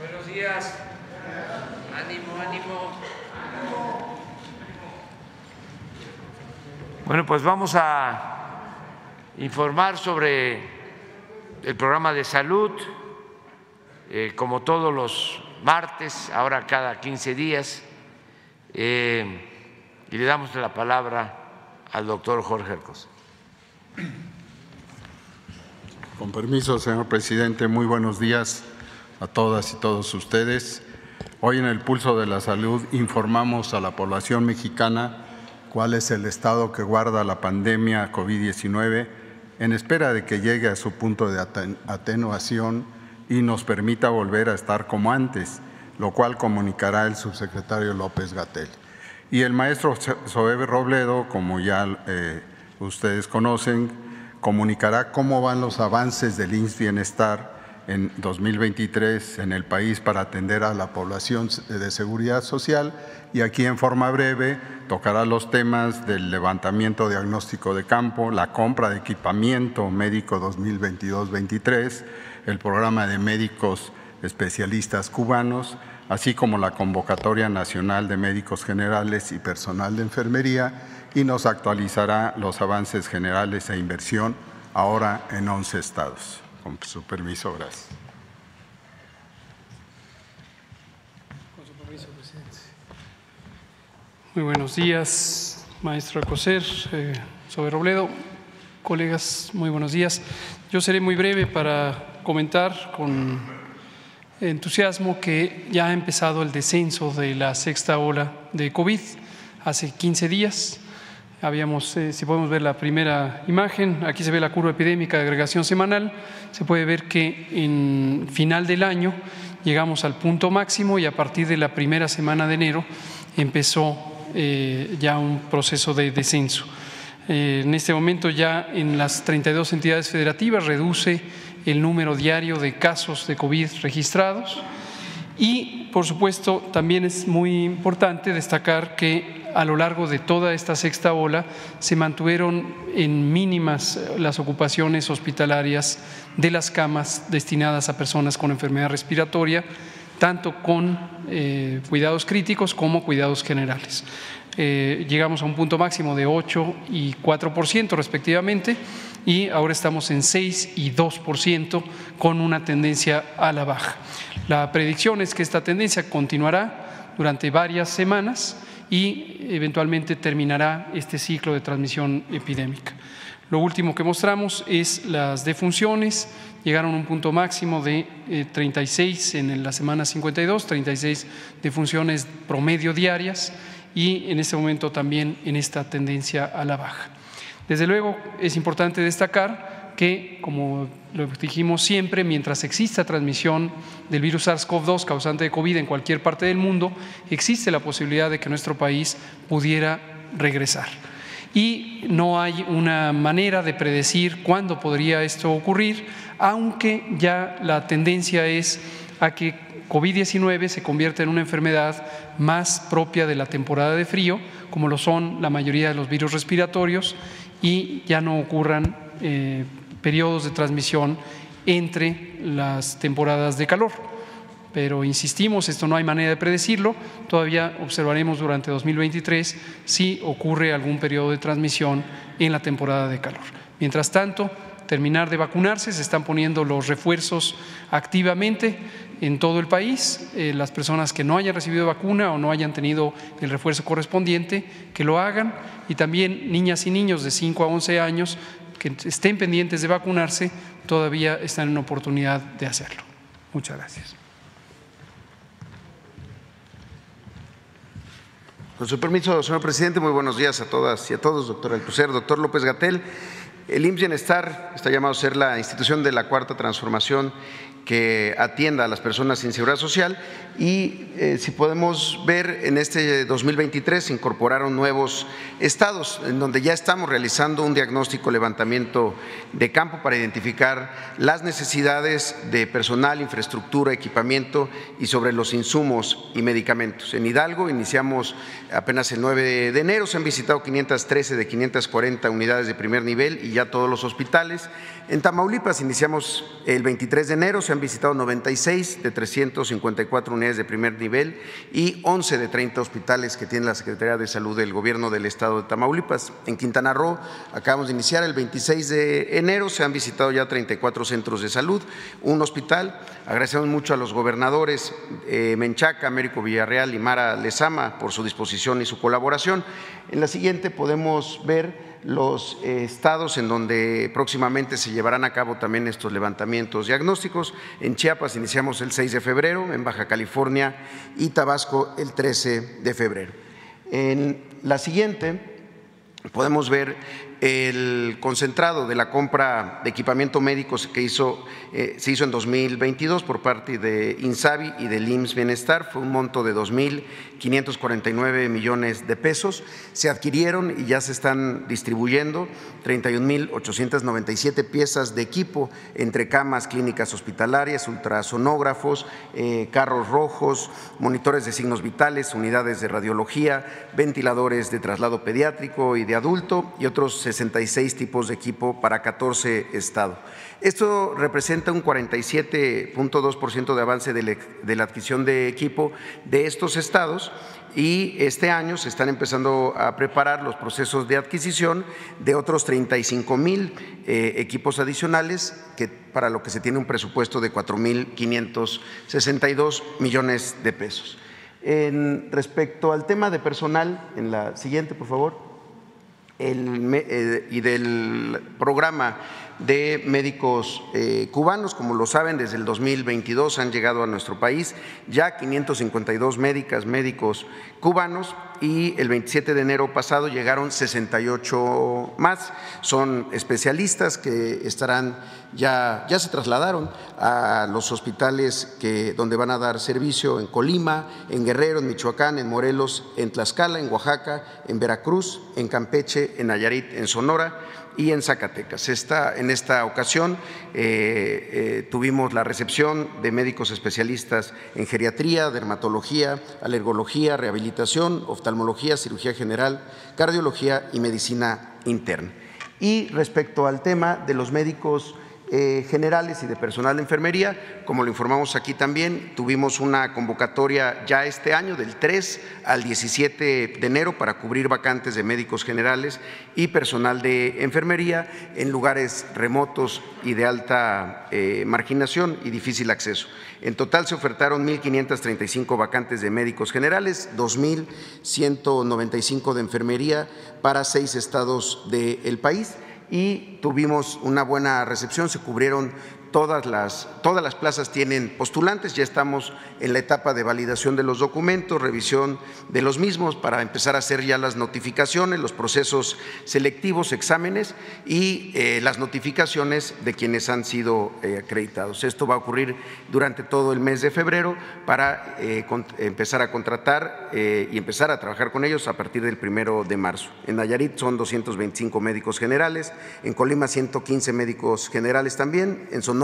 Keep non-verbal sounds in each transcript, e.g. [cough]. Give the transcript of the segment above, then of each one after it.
Buenos días. Ánimo, ánimo. Bueno, pues vamos a informar sobre el programa de salud, eh, como todos los martes, ahora cada 15 días, eh, y le damos la palabra al doctor Jorge Arcos. Con permiso, señor presidente, muy buenos días a todas y todos ustedes. Hoy en el Pulso de la Salud informamos a la población mexicana cuál es el estado que guarda la pandemia COVID-19 en espera de que llegue a su punto de atenuación y nos permita volver a estar como antes, lo cual comunicará el subsecretario López Gatel. Y el maestro Soebe Robledo, como ya eh, ustedes conocen, comunicará cómo van los avances del INS Bienestar en 2023 en el país para atender a la población de seguridad social y aquí en forma breve tocará los temas del levantamiento diagnóstico de campo, la compra de equipamiento médico 2022-23, el programa de médicos especialistas cubanos, así como la convocatoria nacional de médicos generales y personal de enfermería y nos actualizará los avances generales e inversión ahora en 11 estados. Con su permiso, gracias. Con su permiso, presidente. Muy buenos días, maestro Alcocer, eh, sobre Robledo. Colegas, muy buenos días. Yo seré muy breve para comentar con entusiasmo que ya ha empezado el descenso de la sexta ola de COVID hace 15 días Habíamos, eh, si podemos ver la primera imagen, aquí se ve la curva epidémica de agregación semanal, se puede ver que en final del año llegamos al punto máximo y a partir de la primera semana de enero empezó eh, ya un proceso de descenso. Eh, en este momento ya en las 32 entidades federativas reduce el número diario de casos de COVID registrados y, por supuesto, también es muy importante destacar que a lo largo de toda esta sexta ola se mantuvieron en mínimas las ocupaciones hospitalarias de las camas destinadas a personas con enfermedad respiratoria, tanto con eh, cuidados críticos como cuidados generales. Eh, llegamos a un punto máximo de 8 y 4 por ciento respectivamente y ahora estamos en 6 y 2 por ciento con una tendencia a la baja. La predicción es que esta tendencia continuará durante varias semanas y eventualmente terminará este ciclo de transmisión epidémica. Lo último que mostramos es las defunciones, llegaron a un punto máximo de 36 eh, en la semana 52, 36 defunciones promedio diarias y en este momento también en esta tendencia a la baja. Desde luego es importante destacar que, como lo dijimos siempre, mientras exista transmisión del virus SARS-CoV-2 causante de COVID en cualquier parte del mundo, existe la posibilidad de que nuestro país pudiera regresar. Y no hay una manera de predecir cuándo podría esto ocurrir, aunque ya la tendencia es a que COVID-19 se convierta en una enfermedad más propia de la temporada de frío, como lo son la mayoría de los virus respiratorios, y ya no ocurran eh, periodos de transmisión entre las temporadas de calor. Pero insistimos, esto no hay manera de predecirlo, todavía observaremos durante 2023 si ocurre algún periodo de transmisión en la temporada de calor. Mientras tanto, terminar de vacunarse, se están poniendo los refuerzos activamente en todo el país. Eh, las personas que no hayan recibido vacuna o no hayan tenido el refuerzo correspondiente, que lo hagan. Y también niñas y niños de 5 a 11 años que estén pendientes de vacunarse todavía están en oportunidad de hacerlo. Muchas gracias. Con su permiso, señor presidente, muy buenos días a todas y a todos, doctor Alcocer, doctor López Gatel. El IMSS Bienestar está llamado a ser la institución de la cuarta transformación que atienda a las personas sin seguridad social y eh, si podemos ver en este 2023 se incorporaron nuevos estados en donde ya estamos realizando un diagnóstico levantamiento de campo para identificar las necesidades de personal, infraestructura, equipamiento y sobre los insumos y medicamentos. En Hidalgo iniciamos apenas el 9 de enero, se han visitado 513 de 540 unidades de primer nivel y ya todos los hospitales. En Tamaulipas iniciamos el 23 de enero, se han visitado 96 de 354 unidades de primer nivel y 11 de 30 hospitales que tiene la Secretaría de Salud del Gobierno del Estado de Tamaulipas. En Quintana Roo acabamos de iniciar el 26 de enero, se han visitado ya 34 centros de salud, un hospital. Agradecemos mucho a los gobernadores eh, Menchaca, Américo Villarreal y Mara Lezama por su disposición y su colaboración. En la siguiente podemos ver los eh, estados en donde próximamente se llevarán a cabo también estos levantamientos diagnósticos. En Chiapas iniciamos el 6 de febrero, en Baja California y Tabasco el 13 de febrero. En la siguiente podemos ver el concentrado de la compra de equipamiento médico que hizo, eh, se hizo en 2022 por parte de INSABI y del IMSS Bienestar, fue un monto de 2.549 millones de pesos. Se adquirieron y ya se están distribuyendo 31.897 piezas de equipo entre camas clínicas hospitalarias, ultrasonógrafos, eh, carros rojos, monitores de signos vitales, unidades de radiología, ventiladores de traslado pediátrico y de adulto y otros 66 tipos de equipo para 14 estados. Esto representa un 47.2% de avance de la adquisición de equipo de estos estados y este año se están empezando a preparar los procesos de adquisición de otros 35 mil eh, equipos adicionales que, para lo que se tiene un presupuesto de 4.562 millones de pesos. En respecto al tema de personal, en la siguiente, por favor eh, y del programa de médicos eh, cubanos. Como lo saben, desde el 2022 han llegado a nuestro país ya 552 médicas, médicos cubanos y el 27 de enero pasado llegaron 68 más. Son especialistas que estarán ya, ya se trasladaron a los hospitales que, donde van a dar servicio en Colima, en Guerrero, en Michoacán, en Morelos, en Tlaxcala, en Oaxaca, en Veracruz, en Campeche, en Nayarit, en Sonora y en Zacatecas. Esta, en esta ocasión eh, eh, tuvimos la recepción de médicos especialistas en geriatría, dermatología, alergología, rehabilitación, oftalmología, cirugía general, cardiología y medicina interna. Y respecto al tema de los médicos generales y de personal de enfermería. Como lo informamos aquí también, tuvimos una convocatoria ya este año del 3 al 17 de enero para cubrir vacantes de médicos generales y personal de enfermería en lugares remotos y de alta eh, marginación y difícil acceso. En total se ofertaron 1.535 vacantes de médicos generales, 2.195 de enfermería para seis estados del país y tuvimos una buena recepción, se cubrieron todas las, todas las plazas tienen postulantes, ya estamos en la etapa de validación de los documentos, revisión de los mismos para empezar a hacer ya las notificaciones, los procesos selectivos, exámenes y eh, las notificaciones de quienes han sido eh, acreditados. Esto va a ocurrir durante todo el mes de febrero para eh, empezar a contratar y empezar a trabajar con ellos a partir del primero de marzo. En Nayarit son 225 médicos generales, en Colima 115 médicos generales también, en Sonora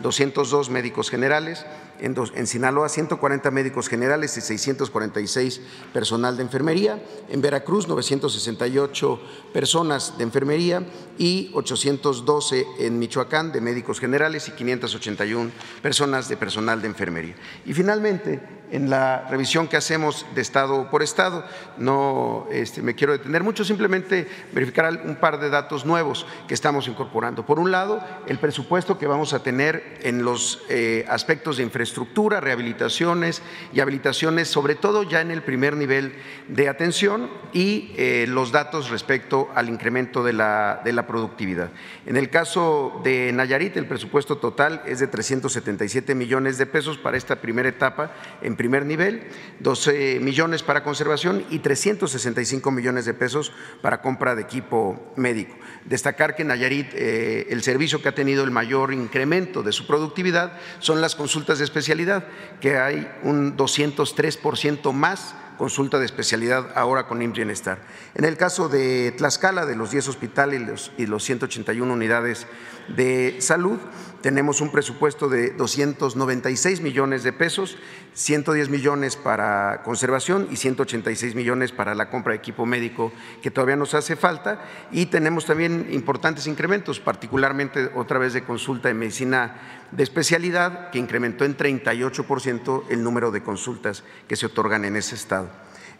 202 médicos generales, en, en, Sinaloa 140 médicos generales y 646 personal de enfermería, en Veracruz 968 personas de enfermería y 812 en Michoacán de médicos generales y 581 personas de personal de enfermería. Y finalmente, en la revisión que hacemos de estado por estado, no este, me quiero detener mucho, simplemente verificar un par de datos nuevos que estamos incorporando. Por un lado, el presupuesto que vamos a tener en los eh, aspectos de infraestructura estructura, rehabilitaciones y habilitaciones, sobre todo ya en el primer nivel de atención y eh, los datos respecto al incremento de la, de la productividad. En el caso de Nayarit, el presupuesto total es de 377 millones de pesos para esta primera etapa en primer nivel, 12 millones para conservación y 365 millones de pesos para compra de equipo médico. Destacar que Nayarit, eh, el servicio que ha tenido el mayor incremento de su productividad son las consultas de especialidad, que hay un 203% más consulta de especialidad ahora con IMSS Bienestar. En el caso de Tlaxcala, de los 10 hospitales y los 181 unidades de salud, tenemos un presupuesto de 296 millones de pesos, 110 millones para conservación y 186 millones para la compra de equipo médico que todavía nos hace falta y tenemos también importantes incrementos, particularmente otra vez de consulta de medicina de especialidad, que incrementó en 38% el número de consultas que se otorgan en ese estado.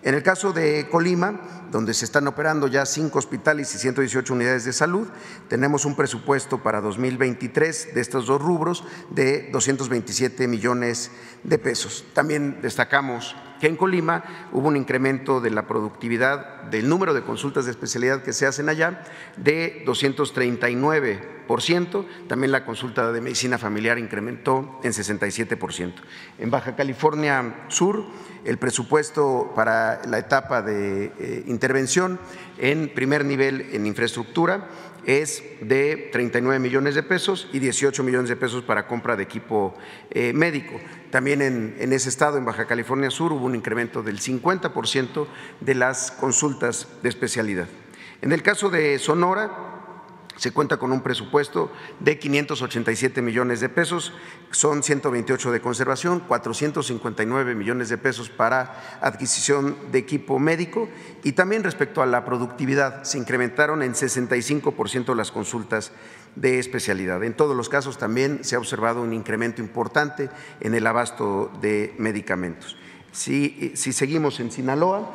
En el caso de Colima, donde se están operando ya cinco hospitales y 118 unidades de salud, tenemos un presupuesto para 2023 de estos dos rubros de 227 millones de pesos. También destacamos que en Colima hubo un incremento de la productividad del número de consultas de especialidad que se hacen allá de 239%. También la consulta de medicina familiar incrementó en 67%. En Baja California Sur, el presupuesto para la etapa de eh, intervención en primer nivel en infraestructura es de 39 millones de pesos y 18 millones de pesos para compra de equipo eh, médico. También en, en, ese estado, en Baja California Sur, hubo un incremento del 50% de las consultas de especialidad. En el caso de Sonora, se cuenta con un presupuesto de 587 millones de pesos, son 128 de conservación, 459 millones de pesos para adquisición de equipo médico y también respecto a la productividad se incrementaron en 65% las consultas de especialidad. En todos los casos también se ha observado un incremento importante en el abasto de medicamentos. Si, si seguimos en Sinaloa,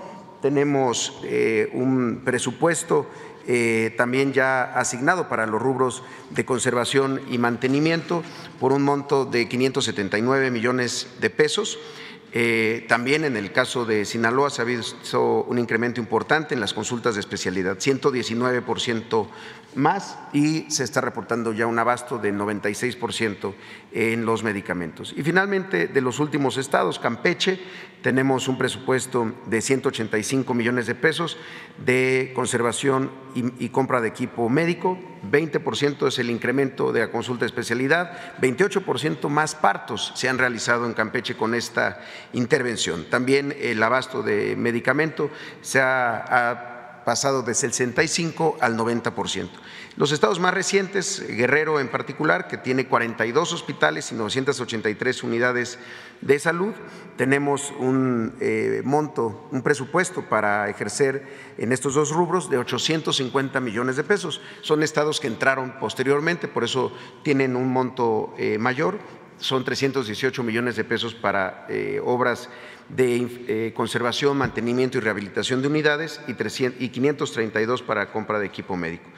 tenemos eh, un presupuesto eh, también ya asignado para los rubros de conservación y mantenimiento por un monto de 579 millones de pesos. Eh, también en el caso de Sinaloa se ha visto un incremento importante en las consultas de especialidad, 119% más y se está reportando ya un abasto de 96% en los medicamentos. Y finalmente, de los últimos estados, Campeche, tenemos un presupuesto de 185 millones de pesos de conservación y, compra de equipo médico, 20% es el incremento de la consulta de especialidad, 28% más partos se han realizado en Campeche con esta intervención. También el abasto de medicamento se ha pasado de 65 al 90%. Los estados más recientes, Guerrero en particular, que tiene 42 hospitales y 983 unidades de salud, tenemos un eh, monto, un presupuesto para ejercer en estos dos rubros de 850 millones de pesos. Son estados que entraron posteriormente, por eso tienen un monto eh, mayor, son 318 millones de pesos para eh, obras de conservación, mantenimiento y rehabilitación de unidades y, 532 para compra de equipo médico.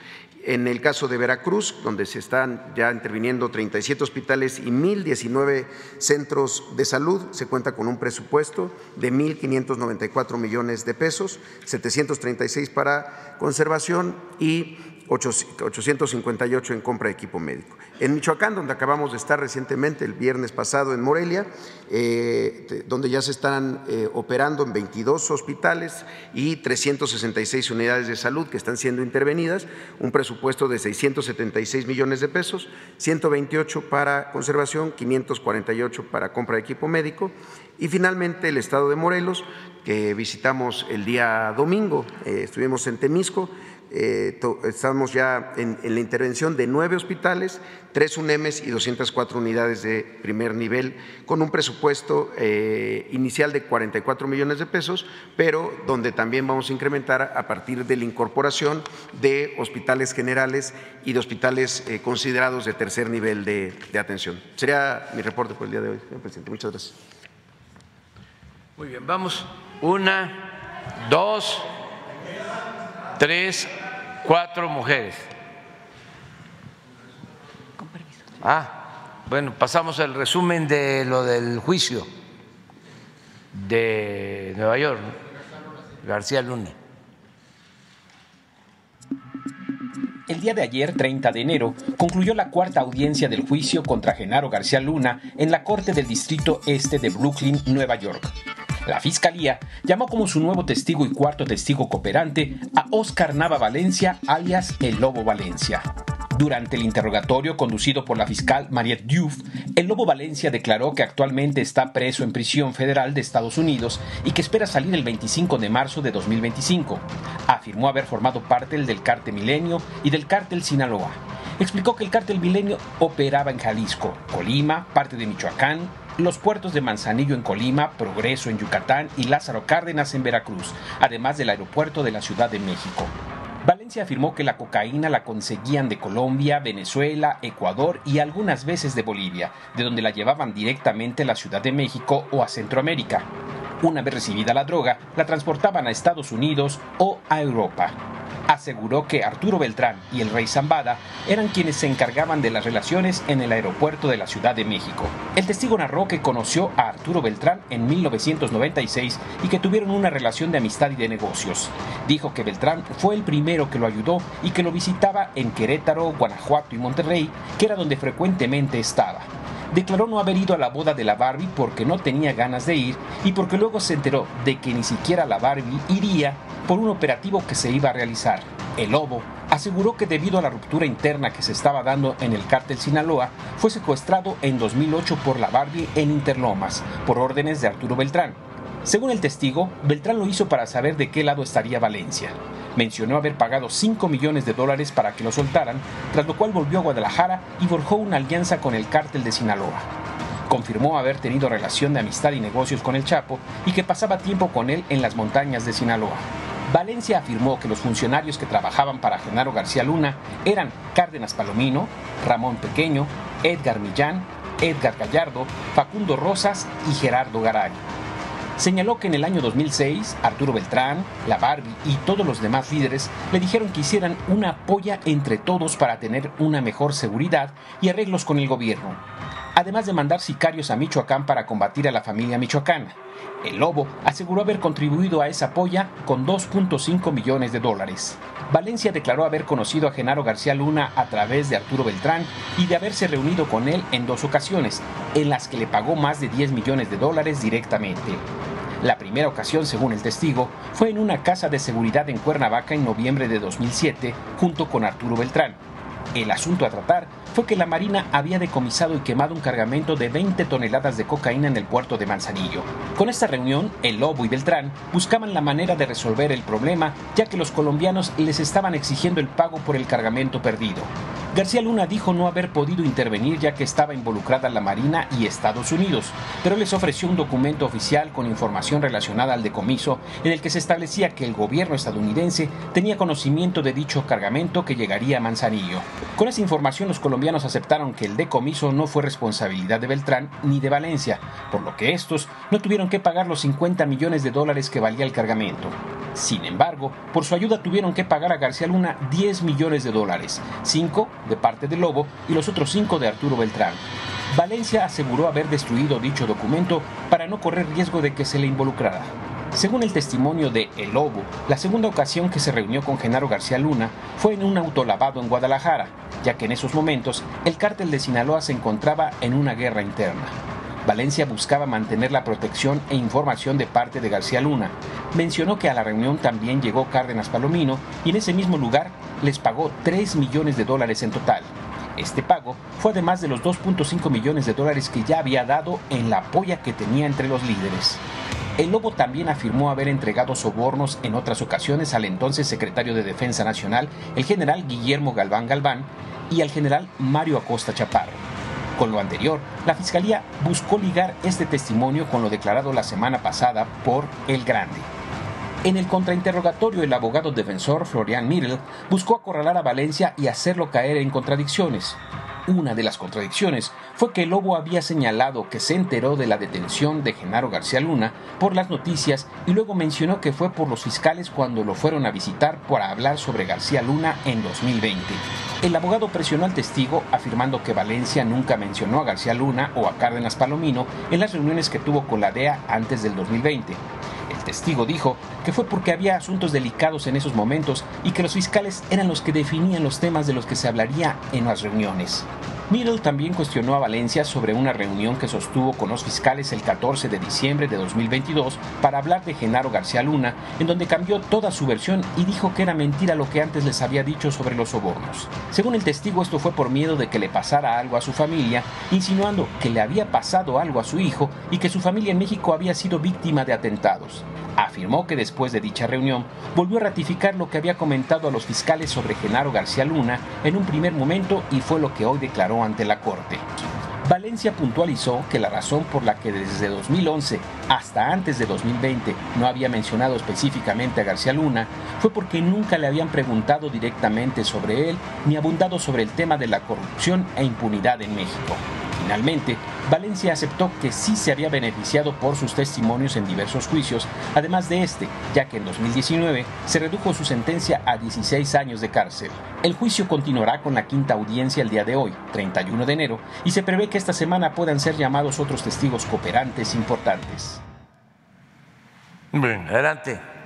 En el caso de Veracruz, donde se están ya interviniendo 37 hospitales y 1.019 centros de salud, se cuenta con un presupuesto de 1.594 millones de pesos, 736 para conservación y 858 en compra de equipo médico. En Michoacán, donde acabamos de estar recientemente, el viernes pasado en Morelia, eh, donde ya se están eh, operando en 22 hospitales y 366 unidades de salud que están siendo intervenidas, un presupuesto de 676 millones de pesos, 128 para conservación, 548 para compra de equipo médico y finalmente el estado de Morelos, que visitamos el día domingo, eh, estuvimos en Temisco, eh, estamos ya en, la intervención de nueve hospitales, tres UNEMES y 204 unidades de primer nivel, con un presupuesto eh, inicial de 44 millones de pesos, pero donde también vamos a incrementar a partir de la incorporación de hospitales generales y de hospitales eh, considerados de tercer nivel de, de atención. Sería mi reporte por el día de hoy, señor presidente. Muchas gracias. Muy bien, vamos. Una, dos tres, cuatro mujeres. Ah, bueno, pasamos al resumen de lo del juicio de Nueva York, García Luna. El día de ayer, 30 de enero, concluyó la cuarta audiencia del juicio contra Genaro García Luna en la Corte del Distrito Este de Brooklyn, Nueva York. La Fiscalía llamó como su nuevo testigo y cuarto testigo cooperante a Oscar Nava Valencia, alias El Lobo Valencia. Durante el interrogatorio conducido por la fiscal Mariette Diouf, el Lobo Valencia declaró que actualmente está preso en prisión federal de Estados Unidos y que espera salir el 25 de marzo de 2025. Afirmó haber formado parte del cártel Milenio y del cártel Sinaloa. Explicó que el cártel Milenio operaba en Jalisco, Colima, parte de Michoacán, los puertos de Manzanillo en Colima, Progreso en Yucatán y Lázaro Cárdenas en Veracruz, además del aeropuerto de la Ciudad de México. Valencia afirmó que la cocaína la conseguían de Colombia, Venezuela, Ecuador y algunas veces de Bolivia, de donde la llevaban directamente a la Ciudad de México o a Centroamérica. Una vez recibida la droga, la transportaban a Estados Unidos o a Europa aseguró que Arturo Beltrán y el rey Zambada eran quienes se encargaban de las relaciones en el aeropuerto de la Ciudad de México. El testigo narró que conoció a Arturo Beltrán en 1996 y que tuvieron una relación de amistad y de negocios. Dijo que Beltrán fue el primero que lo ayudó y que lo visitaba en Querétaro, Guanajuato y Monterrey, que era donde frecuentemente estaba declaró no haber ido a la boda de la Barbie porque no tenía ganas de ir y porque luego se enteró de que ni siquiera la Barbie iría por un operativo que se iba a realizar. El Lobo aseguró que debido a la ruptura interna que se estaba dando en el cártel Sinaloa, fue secuestrado en 2008 por la Barbie en Interlomas, por órdenes de Arturo Beltrán. Según el testigo, Beltrán lo hizo para saber de qué lado estaría Valencia. Mencionó haber pagado 5 millones de dólares para que lo soltaran, tras lo cual volvió a Guadalajara y forjó una alianza con el cártel de Sinaloa. Confirmó haber tenido relación de amistad y negocios con el Chapo y que pasaba tiempo con él en las montañas de Sinaloa. Valencia afirmó que los funcionarios que trabajaban para Genaro García Luna eran Cárdenas Palomino, Ramón Pequeño, Edgar Millán, Edgar Gallardo, Facundo Rosas y Gerardo Garay. Señaló que en el año 2006 Arturo Beltrán, la Barbie y todos los demás líderes le dijeron que hicieran una polla entre todos para tener una mejor seguridad y arreglos con el gobierno, además de mandar sicarios a Michoacán para combatir a la familia michoacana. El Lobo aseguró haber contribuido a esa polla con 2.5 millones de dólares. Valencia declaró haber conocido a Genaro García Luna a través de Arturo Beltrán y de haberse reunido con él en dos ocasiones, en las que le pagó más de 10 millones de dólares directamente. Primera ocasión, según el testigo, fue en una casa de seguridad en Cuernavaca en noviembre de 2007, junto con Arturo Beltrán. El asunto a tratar fue que la Marina había decomisado y quemado un cargamento de 20 toneladas de cocaína en el puerto de Manzanillo. Con esta reunión, el Lobo y Beltrán buscaban la manera de resolver el problema, ya que los colombianos les estaban exigiendo el pago por el cargamento perdido. García Luna dijo no haber podido intervenir ya que estaba involucrada la Marina y Estados Unidos, pero les ofreció un documento oficial con información relacionada al decomiso en el que se establecía que el gobierno estadounidense tenía conocimiento de dicho cargamento que llegaría a Manzanillo. Con esa información los colombianos aceptaron que el decomiso no fue responsabilidad de Beltrán ni de Valencia, por lo que estos no tuvieron que pagar los 50 millones de dólares que valía el cargamento. Sin embargo, por su ayuda tuvieron que pagar a García Luna 10 millones de dólares, 5 de parte de Lobo y los otros 5 de Arturo Beltrán. Valencia aseguró haber destruido dicho documento para no correr riesgo de que se le involucrara. Según el testimonio de El Lobo, la segunda ocasión que se reunió con Genaro García Luna fue en un autolavado en Guadalajara, ya que en esos momentos el cártel de Sinaloa se encontraba en una guerra interna. Valencia buscaba mantener la protección e información de parte de García Luna. Mencionó que a la reunión también llegó Cárdenas Palomino y en ese mismo lugar les pagó 3 millones de dólares en total. Este pago fue además de los 2.5 millones de dólares que ya había dado en la apoya que tenía entre los líderes. El Lobo también afirmó haber entregado sobornos en otras ocasiones al entonces secretario de Defensa Nacional, el general Guillermo Galván Galván, y al general Mario Acosta Chaparro. Con lo anterior, la Fiscalía buscó ligar este testimonio con lo declarado la semana pasada por El Grande. En el contrainterrogatorio, el abogado defensor Florian Mirel buscó acorralar a Valencia y hacerlo caer en contradicciones. Una de las contradicciones fue que Lobo había señalado que se enteró de la detención de Genaro García Luna por las noticias y luego mencionó que fue por los fiscales cuando lo fueron a visitar para hablar sobre García Luna en 2020. El abogado presionó al testigo afirmando que Valencia nunca mencionó a García Luna o a Cárdenas Palomino en las reuniones que tuvo con la DEA antes del 2020. Testigo dijo que fue porque había asuntos delicados en esos momentos y que los fiscales eran los que definían los temas de los que se hablaría en las reuniones. Middle también cuestionó a Valencia sobre una reunión que sostuvo con los fiscales el 14 de diciembre de 2022 para hablar de Genaro García Luna, en donde cambió toda su versión y dijo que era mentira lo que antes les había dicho sobre los sobornos. Según el testigo, esto fue por miedo de que le pasara algo a su familia, insinuando que le había pasado algo a su hijo y que su familia en México había sido víctima de atentados afirmó que después de dicha reunión volvió a ratificar lo que había comentado a los fiscales sobre Genaro García Luna en un primer momento y fue lo que hoy declaró ante la Corte. Valencia puntualizó que la razón por la que desde 2011 hasta antes de 2020 no había mencionado específicamente a García Luna fue porque nunca le habían preguntado directamente sobre él ni abundado sobre el tema de la corrupción e impunidad en México. Finalmente, Valencia aceptó que sí se había beneficiado por sus testimonios en diversos juicios, además de este, ya que en 2019 se redujo su sentencia a 16 años de cárcel. El juicio continuará con la quinta audiencia el día de hoy, 31 de enero, y se prevé que esta semana puedan ser llamados otros testigos cooperantes importantes. Bien, adelante.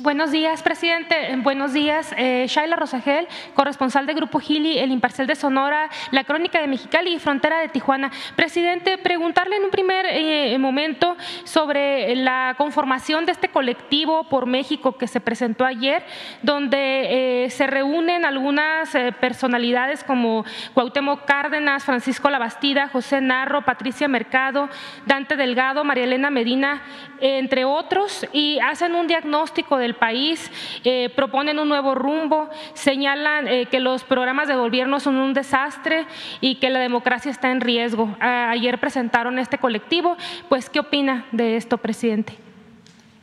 Buenos días, presidente. Buenos días, eh, Shaila Rosagel, corresponsal de Grupo Gili, El Imparcial de Sonora, La Crónica de Mexicali y Frontera de Tijuana. Presidente, preguntarle en un primer eh, momento sobre la conformación de este colectivo por México que se presentó ayer, donde eh, se reúnen algunas personalidades como Cuauhtémoc Cárdenas, Francisco Labastida, José Narro, Patricia Mercado, Dante Delgado, María Elena Medina, entre otros, y hacen un diagnóstico de país, eh, proponen un nuevo rumbo, señalan eh, que los programas de gobierno son un desastre y que la democracia está en riesgo. ayer presentaron este colectivo, pues ¿qué opina de esto, presidente?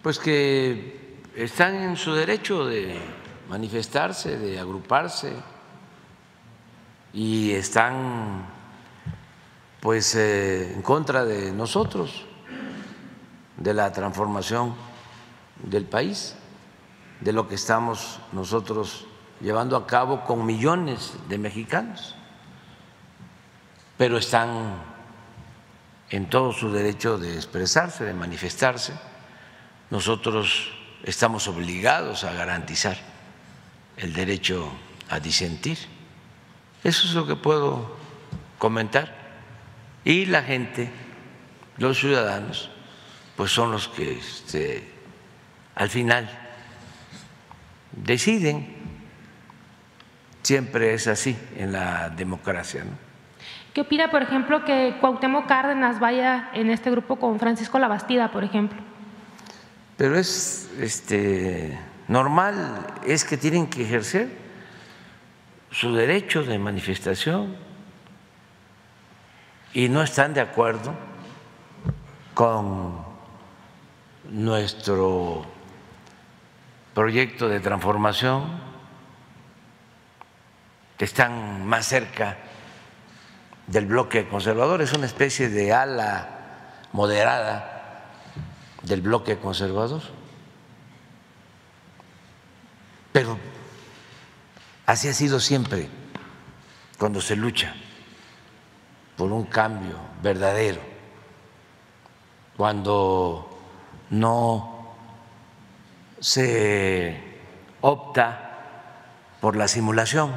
Pues que están en su derecho de manifestarse, de agruparse y están pues eh, en contra de nosotros, de la transformación del país de lo que estamos nosotros llevando a cabo con millones de mexicanos, pero están en todo su derecho de expresarse, de manifestarse. Nosotros estamos obligados a garantizar el derecho a disentir. Eso es lo que puedo comentar. Y la gente, los ciudadanos, pues son los que este, al final deciden. Siempre es así en la democracia. ¿no? ¿Qué opina, por ejemplo, que Cuauhtémoc Cárdenas vaya en este grupo con Francisco Labastida, por ejemplo? Pero es este, normal, es que tienen que ejercer su derecho de manifestación y no están de acuerdo con nuestro proyecto de transformación, están más cerca del bloque conservador, es una especie de ala moderada del bloque conservador. Pero así ha sido siempre cuando se lucha por un cambio verdadero, cuando no se opta por la simulación,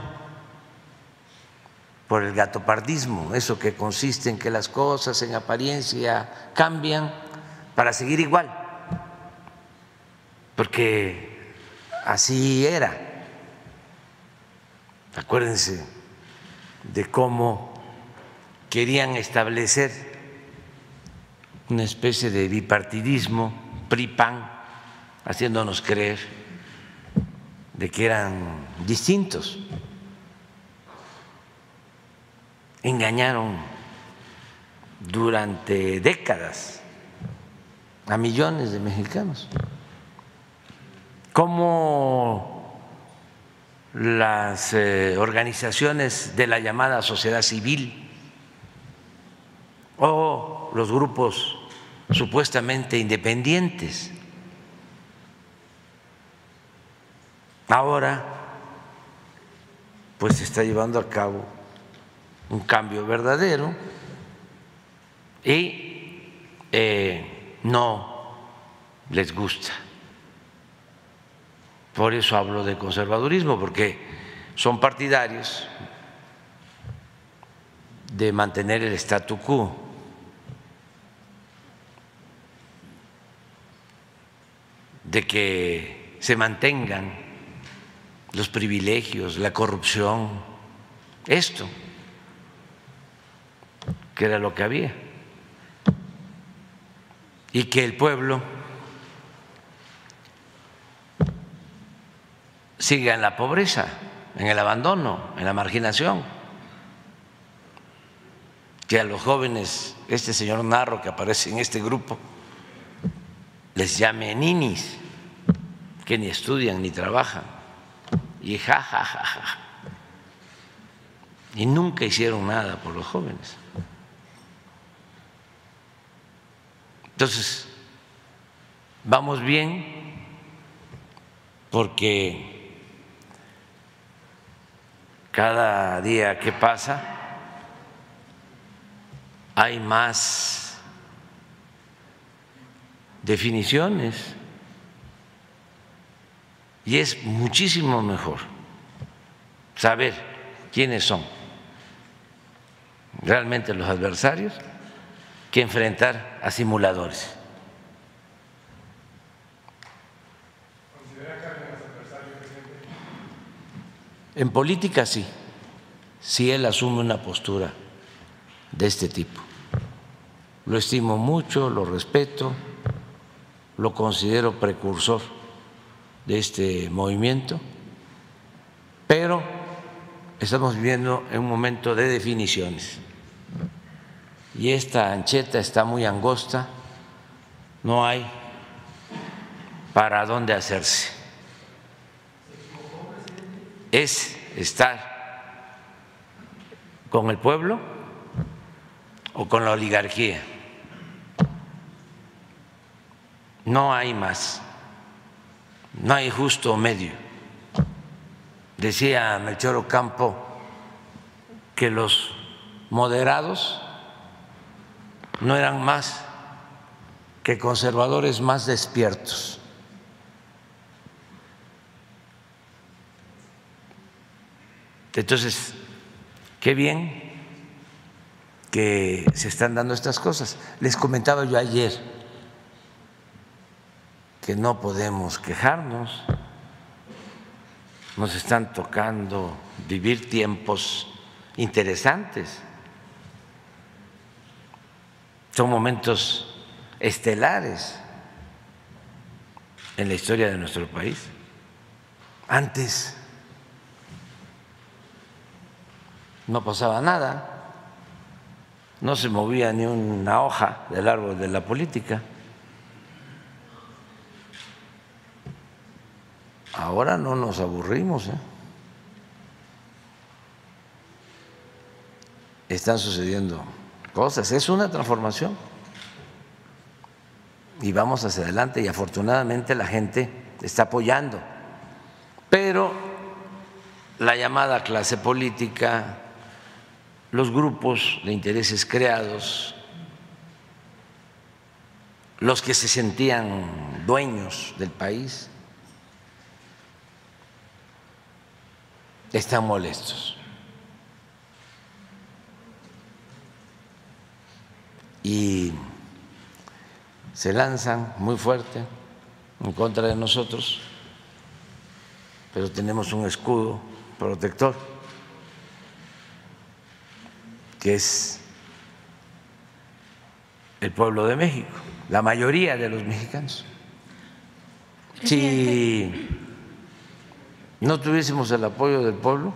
por el gatopardismo, eso que consiste en que las cosas en apariencia cambian para seguir igual, porque así era. Acuérdense de cómo querían establecer una especie de bipartidismo, PRI-PAN, haciéndonos creer de que eran distintos. Engañaron durante décadas a millones de mexicanos. Cómo las eh, organizaciones de la llamada sociedad civil o los grupos supuestamente independientes Ahora, pues se está llevando a cabo un cambio verdadero y eh, no les gusta. Por eso hablo de conservadurismo, porque son partidarios de mantener el statu quo. de que se mantengan los privilegios, la corrupción, esto, que era lo que había, y que el pueblo siga en la pobreza. en el abandono, en la marginación. Que a los jóvenes, este señor Narro que aparece en este grupo, les llame ninis, que ni estudian ni trabajan. Y ja, ja, ja, ja. Y nunca hicieron nada por los jóvenes. Entonces, vamos bien porque cada día que pasa hay más definiciones y es muchísimo mejor saber quiénes son realmente los adversarios que enfrentar a simuladores. En política sí, si él asume una postura de este tipo. Lo estimo mucho, lo respeto, lo considero precursor de este movimiento, pero estamos viviendo en un momento de definiciones y esta ancheta está muy angosta, no hay para dónde hacerse. Es estar con el pueblo o con la oligarquía. No hay más, no hay justo medio. Decía Melchor Ocampo que los moderados no eran más que conservadores más despiertos. Entonces, qué bien que se están dando estas cosas. Les comentaba yo ayer que no podemos quejarnos, nos están tocando vivir tiempos interesantes son momentos estelares en la historia de nuestro país. Antes no pasaba nada, no se movía ni una hoja del árbol de la política. Ahora no nos aburrimos. ¿eh? Están sucediendo cosas. Es una transformación. Y vamos hacia adelante y afortunadamente la gente está apoyando. Pero la llamada clase política, los grupos de intereses creados, los que se sentían dueños del país, están molestos. y se lanzan muy fuerte en contra de nosotros, pero tenemos un escudo protector que es el pueblo de México, la mayoría de los mexicanos. Si no tuviésemos el apoyo del pueblo,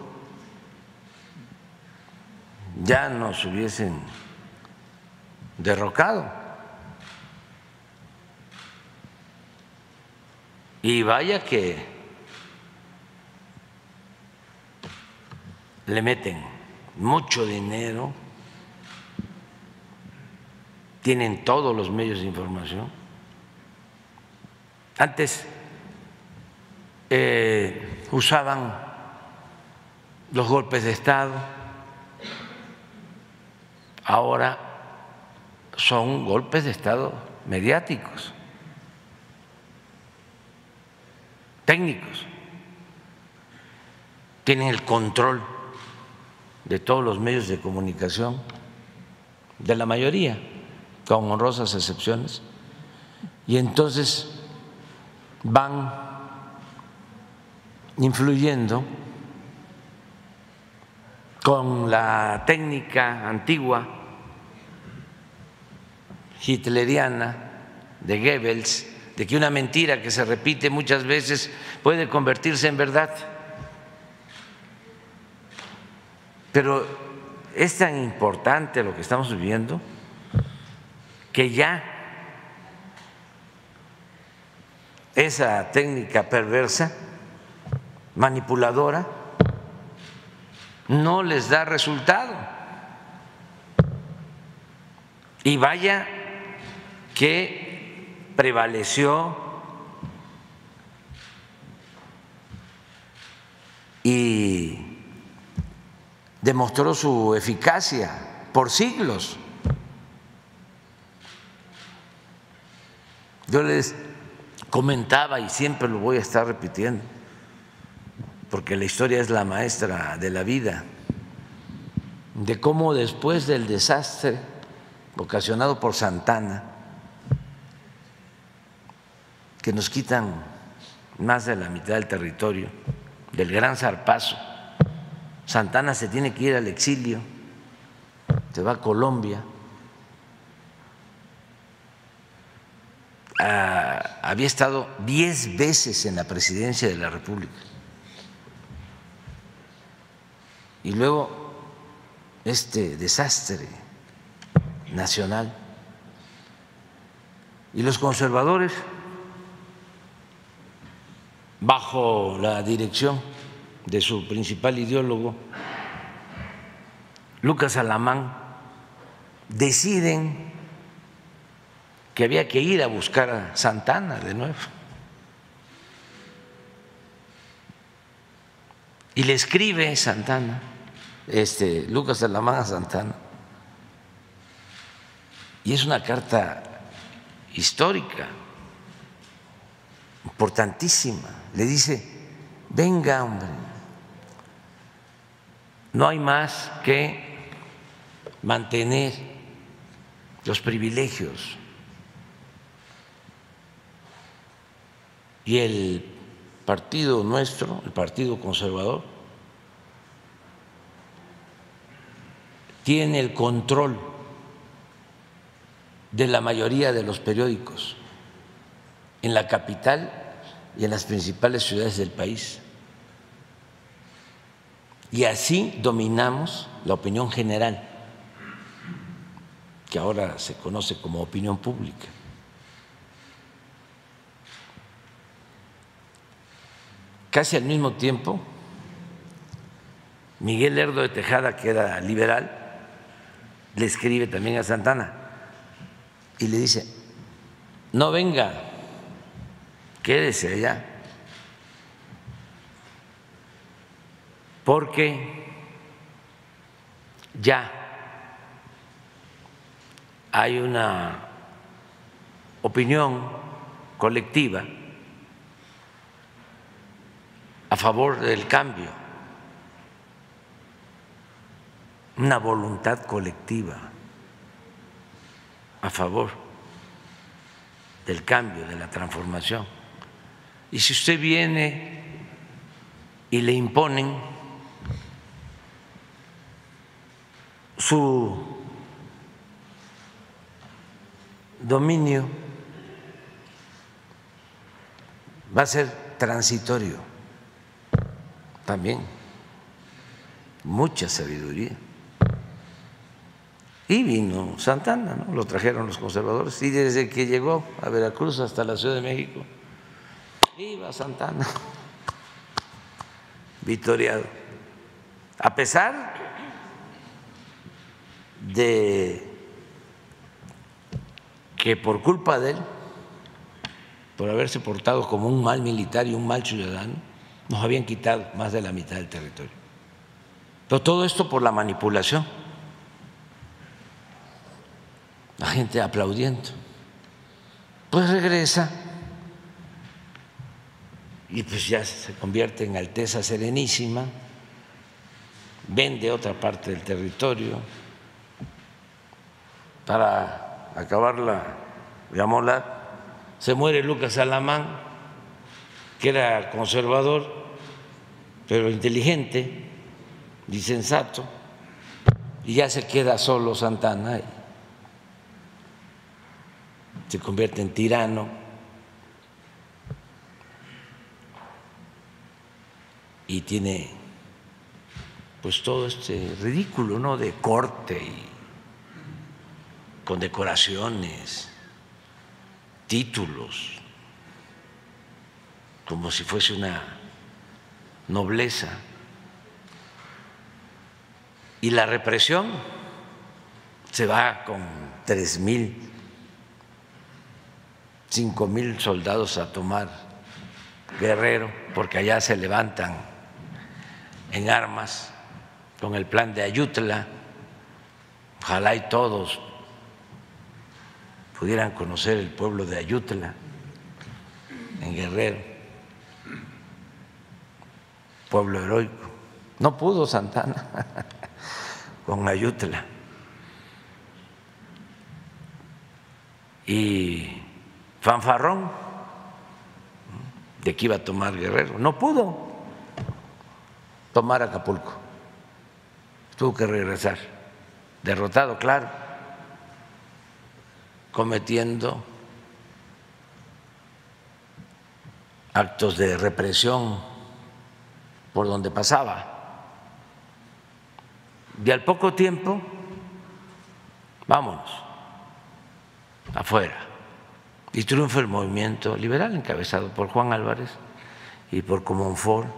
ya nos hubiesen derrocado. Y vaya que le meten mucho dinero, tienen todos los medios de información. Antes eh, usaban los golpes de Estado, ahora son golpes de Estado mediáticos, técnicos. Tienen el control de todos los medios de comunicación, de la mayoría, con honrosas excepciones, y entonces van influyendo con la técnica antigua hitleriana de Goebbels, de que una mentira que se repite muchas veces puede convertirse en verdad. Pero es tan importante lo que estamos viviendo que ya esa técnica perversa, manipuladora, no les da resultado. Y vaya que prevaleció y demostró su eficacia por siglos. Yo les comentaba y siempre lo voy a estar repitiendo, porque la historia es la maestra de la vida, de cómo después del desastre ocasionado por Santana, que nos quitan más de la mitad del territorio, del gran zarpazo, Santana se tiene que ir al exilio, se va a Colombia, Ah, había estado diez veces en la presidencia de la República. Y luego este desastre nacional. Y los conservadores, bajo la dirección de su principal ideólogo, Lucas Alamán, deciden que había que ir a buscar a Santana de nuevo. Y le escribe Santana, este, Lucas de la Manga Santana, y es una carta histórica, importantísima. Le dice, venga hombre, no hay más que mantener los privilegios y el partido nuestro, el Partido Conservador, tiene el control de la mayoría de los periódicos en la capital y en las principales ciudades del país. Y así dominamos la opinión general, que ahora se conoce como opinión pública. Casi al mismo tiempo, Miguel Lerdo de Tejada, que era liberal, le escribe también a Santana y le dice, no venga, quédese allá, porque ya hay una opinión colectiva a favor del cambio, una voluntad colectiva a favor del cambio, de la transformación. Y si usted viene y le imponen su dominio, va a ser transitorio también mucha sabiduría. Y vino Santana, ¿no? lo trajeron los conservadores, y desde que llegó a Veracruz hasta la Ciudad de México, iba Santana, [laughs] victoriado. A pesar de que por culpa de él, por haberse portado como un mal militar y un mal ciudadano, nos habían quitado más de la mitad del territorio. Pero todo esto por la manipulación. La gente aplaudiendo. Pues regresa. Y pues ya se convierte en Alteza Serenísima, vende otra parte del territorio. Para acabarla, la se muere Lucas Alamán, que era conservador, pero inteligente y sensato, y ya se queda solo Santana, se convierte en tirano. Y tiene pues todo este ridículo, ¿no? De corte y con decoraciones, títulos, como si fuese una nobleza. Y la represión se va con tres mil, cinco mil soldados a tomar Guerrero, porque allá se levantan en armas con el plan de Ayutla. Ojalá y todos pudieran conocer el pueblo de Ayutla en Guerrero, pueblo heroico. No pudo Santana [laughs] con Ayutla. Y fanfarrón de que iba a tomar Guerrero. No pudo tomar Acapulco. Tuvo que regresar. Derrotado, claro, cometiendo actos de represión por donde pasaba. Y al poco tiempo, vámonos, afuera y triunfa el movimiento liberal encabezado por Juan Álvarez y por Comonfort,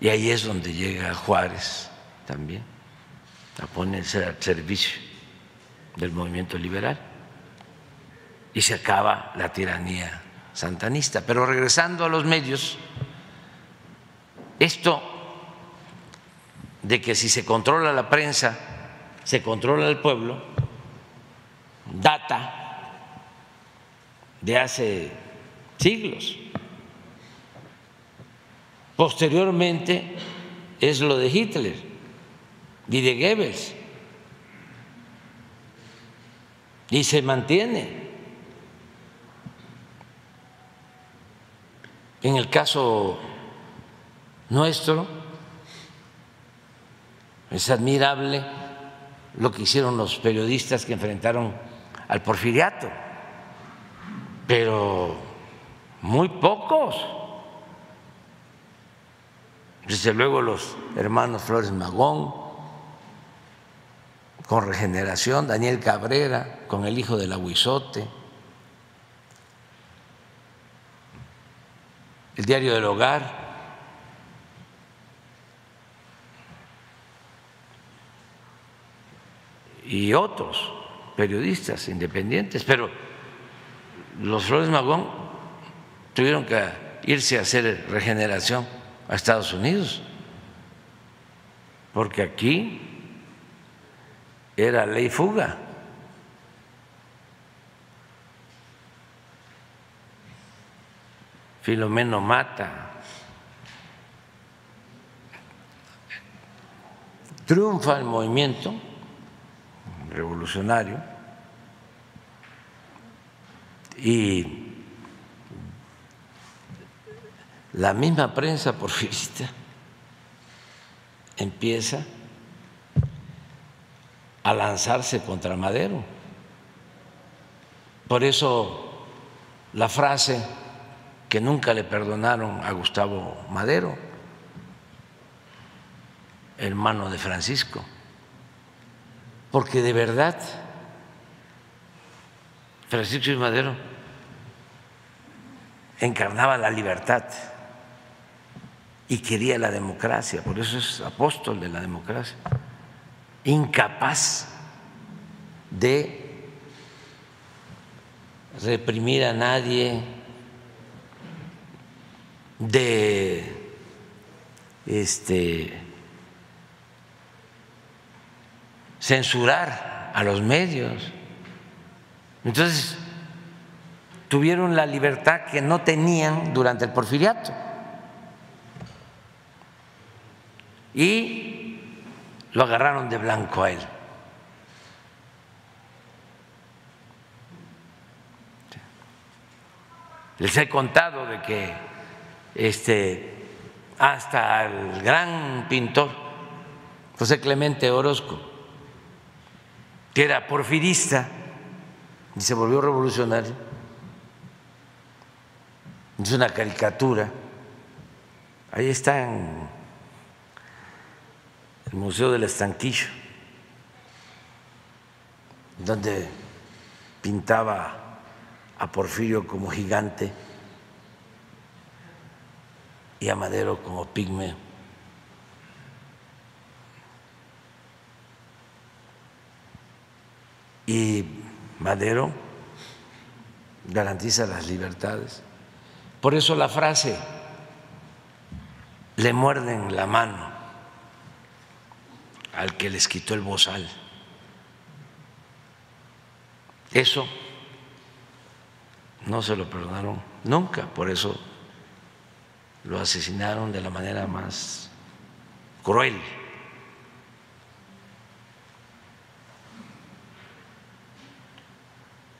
y ahí es donde llega Juárez también a ponerse al servicio del movimiento liberal y se acaba la tiranía santanista. Pero regresando a los medios, esto de que si se controla la prensa, se controla el pueblo, data de hace siglos. Posteriormente es lo de Hitler y de Goebbels. Y se mantiene. En el caso nuestro, es admirable lo que hicieron los periodistas que enfrentaron al porfiriato pero muy pocos. Desde luego los hermanos Flores Magón, con Regeneración, Daniel Cabrera, con el hijo del Aguizote, el Diario del Hogar. y otros periodistas independientes, pero los Flores Magón tuvieron que irse a hacer regeneración a Estados Unidos, porque aquí era ley fuga. Filomeno mata. Triunfa el movimiento revolucionario y la misma prensa porfirista [laughs] empieza a lanzarse contra Madero. Por eso la frase que nunca le perdonaron a Gustavo Madero, hermano de Francisco, porque de verdad Francisco y Madero encarnaba la libertad y quería la democracia, por eso es apóstol de la democracia, incapaz de reprimir a nadie, de este, censurar a los medios. Entonces, tuvieron la libertad que no tenían durante el porfiriato. Y lo agarraron de blanco a él. Les he contado de que este, hasta el gran pintor José Clemente Orozco, que era porfirista y se volvió revolucionario, es una caricatura, ahí está en el Museo del Estanquillo, donde pintaba a Porfirio como gigante y a Madero como pigmeo. Y Madero garantiza las libertades. Por eso la frase, le muerden la mano al que les quitó el bozal. Eso no se lo perdonaron nunca, por eso lo asesinaron de la manera más cruel.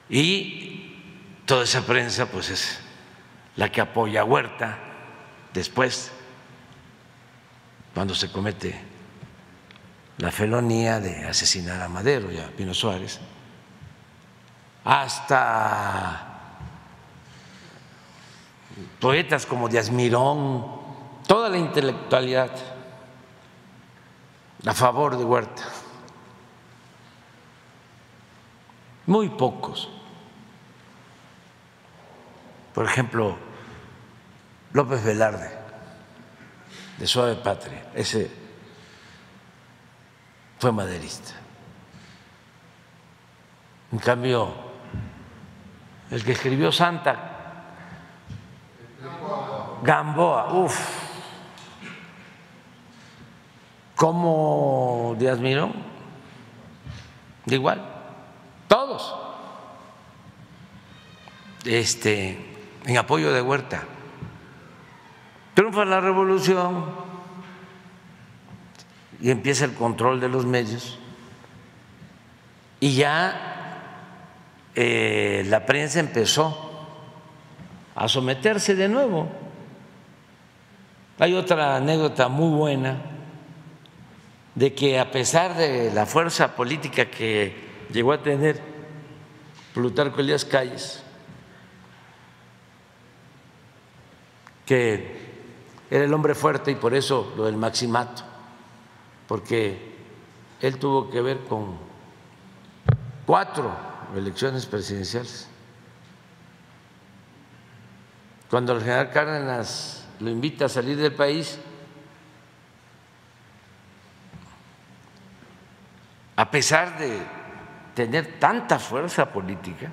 Y toda esa prensa pues es la que apoya a Huerta después, cuando se comete la felonía de asesinar a Madero y a Pino Suárez, hasta poetas como Díaz Mirón, toda la intelectualidad a favor de Huerta. Muy pocos. Por ejemplo, López Velarde, de Suave Patria, ese fue maderista. En cambio, el que escribió Santa Gamboa, uff. ¿Cómo Díaz Mirón? De igual, todos. Este, en apoyo de Huerta. Triunfa la revolución y empieza el control de los medios y ya eh, la prensa empezó a someterse de nuevo hay otra anécdota muy buena de que a pesar de la fuerza política que llegó a tener Plutarco Elías Calles, que era el hombre fuerte y por eso lo del maximato, porque él tuvo que ver con cuatro elecciones presidenciales. Cuando el general Cárdenas lo invita a salir del país, a pesar de tener tanta fuerza política,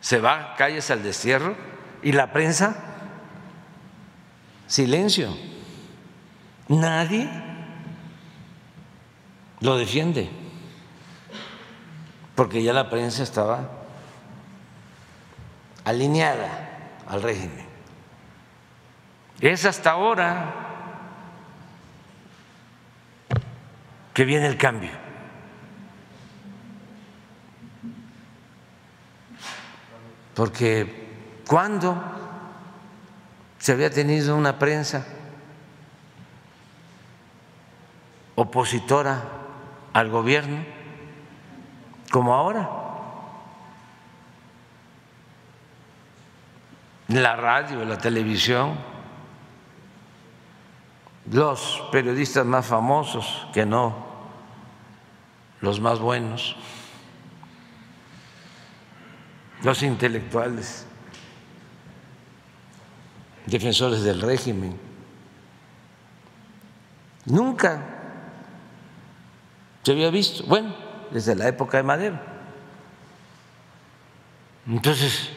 se va calles al destierro y la prensa, silencio. Nadie lo defiende, porque ya la prensa estaba alineada al régimen. Es hasta ahora que viene el cambio. Porque cuando se había tenido una prensa opositora al gobierno como ahora. la radio, la televisión, los periodistas más famosos, que no los más buenos, los intelectuales, defensores del régimen. Nunca se había visto, bueno, desde la época de Madero. Entonces,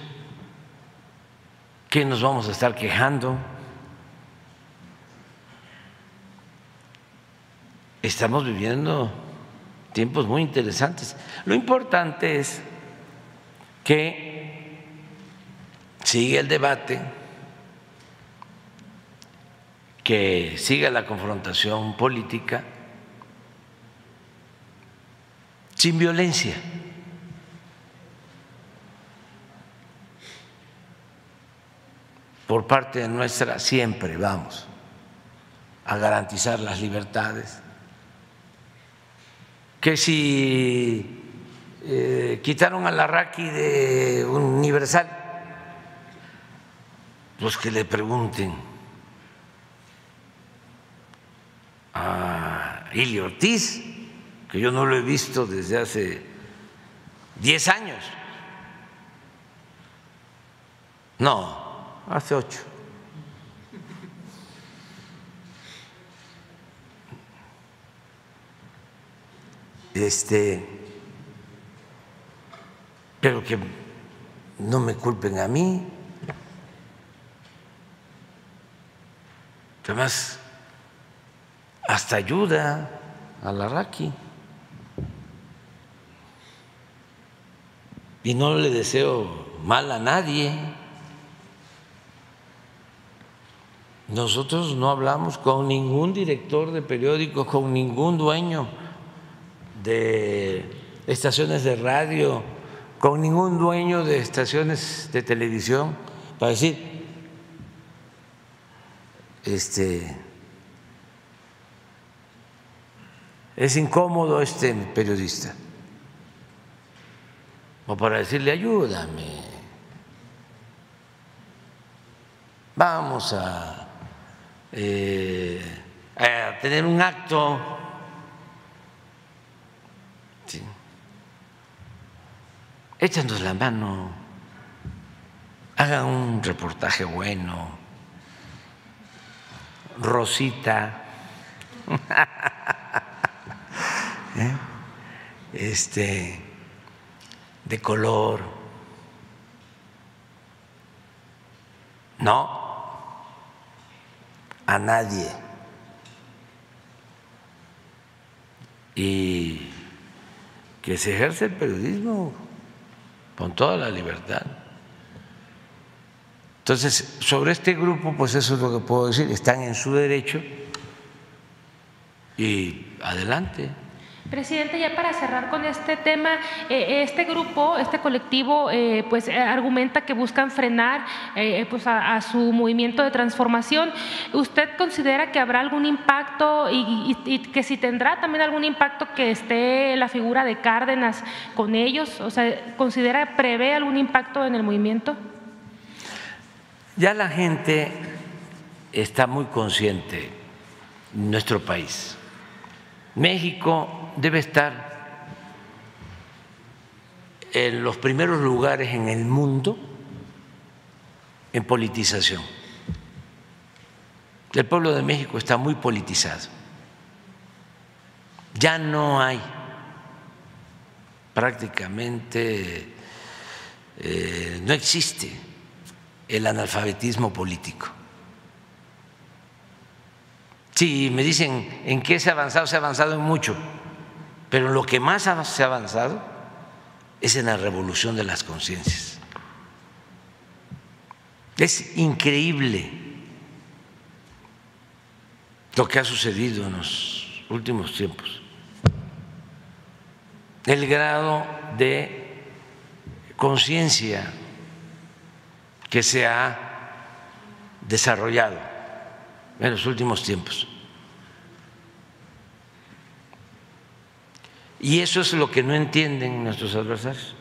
¿Qué nos vamos a estar quejando? Estamos viviendo tiempos muy interesantes. Lo importante es que siga el debate, que siga la confrontación política sin violencia. por parte de nuestra siempre vamos a garantizar las libertades. Que si eh, quitaron a la de Universal, pues que le pregunten a Ili Ortiz, que yo no lo he visto desde hace 10 años. No, hace ocho. Este, pero que no me culpen a mí. Además, hasta ayuda a la Raki. Y no le deseo mal a nadie. Nosotros no hablamos con ningún director de periódico, con ningún dueño de estaciones de radio, con ningún dueño de estaciones de televisión para decir, este, es incómodo este periodista, o para decirle ayúdame, vamos a, eh, a tener un acto échanos la mano, hagan un reportaje bueno, Rosita, [laughs] ¿eh? este, de color, no, a nadie. Y que se ejerce el periodismo con toda la libertad. Entonces, sobre este grupo, pues eso es lo que puedo decir, están en su derecho y adelante. Presidente, ya para cerrar con este tema, eh, este grupo, este colectivo, eh, pues eh, argumenta que buscan frenar pues a, su movimiento de transformación. ¿Usted considera que habrá algún impacto y, que si tendrá también algún impacto que esté la figura de Cárdenas con ellos? O sea, ¿considera, prevé algún impacto en el movimiento? Ya la gente está muy consciente en nuestro país. México debe estar en los primeros lugares en el mundo en politización. El pueblo de México está muy politizado. Ya no hay prácticamente, eh, no existe el analfabetismo político. Si me dicen en qué se ha avanzado, se ha avanzado en mucho pero lo que más se ha avanzado es en la revolución de las conciencias. Es increíble lo que ha sucedido en los últimos tiempos. El grado de conciencia que se ha desarrollado en los últimos tiempos. Y eso es lo que no entienden nuestros adversarios.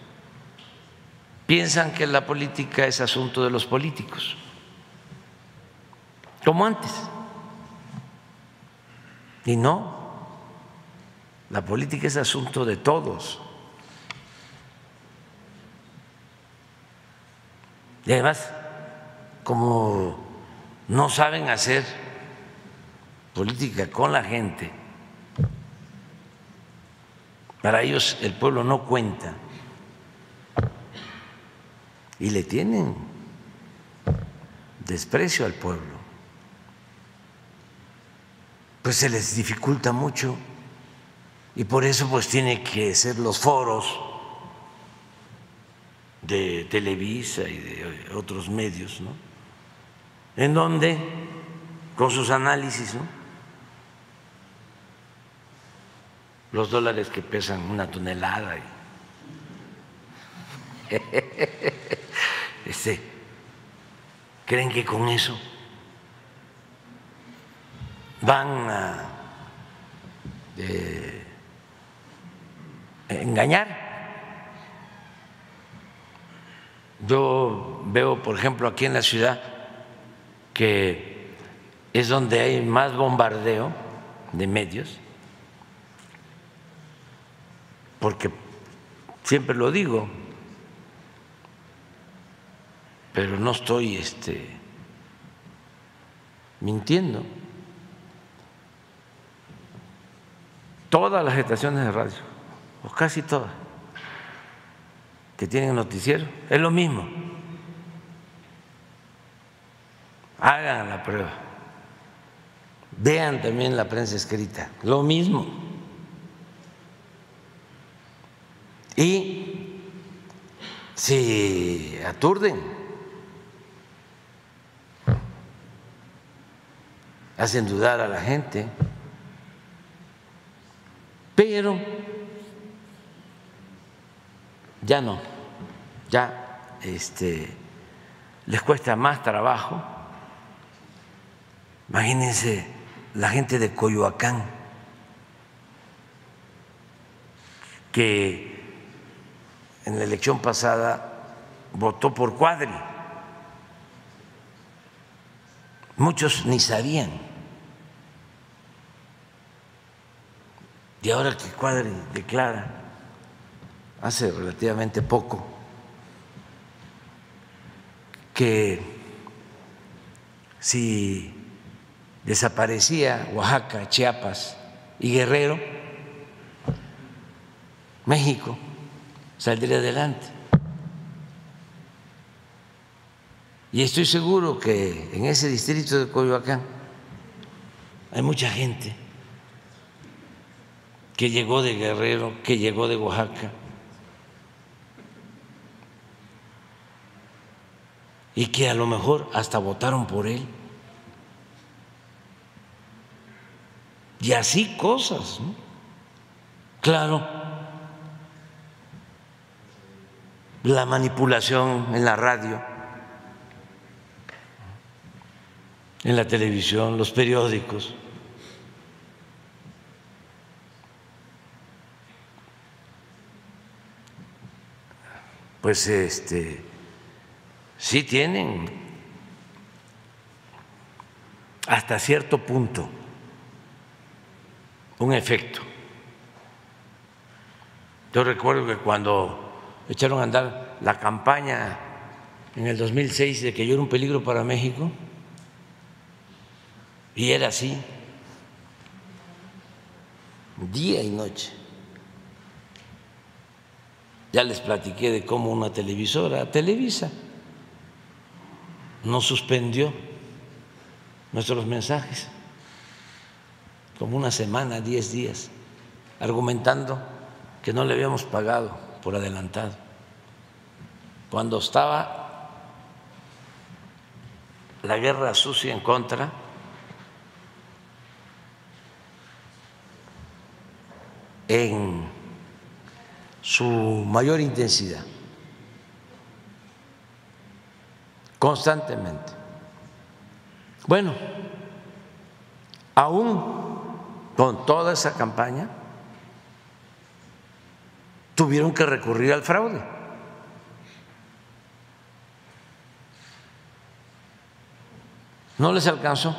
Piensan que la política es asunto de los políticos, como antes. Y no, la política es asunto de todos. Y además, como no saben hacer política con la gente, para ellos el pueblo no cuenta. Y le tienen desprecio al pueblo. Pues se les dificulta mucho y por eso pues tiene que ser los foros de Televisa y de otros medios, ¿no? En donde con sus análisis, ¿no? Los dólares que pesan una tonelada. [laughs] Este, ¿Creen que con eso van a eh, engañar? Yo veo, por ejemplo, aquí en la ciudad que es donde hay más bombardeo de medios, porque siempre lo digo, pero no estoy este, mintiendo. Todas las estaciones de radio, o casi todas, que tienen noticiero, es lo mismo. Hagan la prueba. Vean también la prensa escrita, lo mismo. Y si aturden, hacen dudar a la gente, pero ya no, ya este, les cuesta más trabajo. Imagínense la gente de Coyoacán que en la elección pasada votó por Cuadri. Muchos ni sabían Y ahora que Cuadri declara, hace relativamente poco, que si desaparecía Oaxaca, Chiapas y Guerrero, México saldría adelante. Y estoy seguro que en ese distrito de Coyoacán hay mucha gente que llegó de Guerrero, que llegó de Oaxaca. Y que a lo mejor hasta votaron por él. Y así cosas, ¿no? Claro, la manipulación en la radio, en la televisión, los periódicos. pues este sí tienen hasta cierto punto un efecto. Yo recuerdo que cuando echaron a andar la campaña en el 2006 de que yo era un peligro para México, y era así, día y noche. Ya les platiqué de cómo una televisora, Televisa, no suspendió nuestros mensajes, como una semana, diez días, argumentando que no le habíamos pagado por adelantado. Cuando estaba la guerra sucia en contra, en su mayor intensidad, constantemente. Bueno, aún con toda esa campaña, tuvieron que recurrir al fraude. No les alcanzó.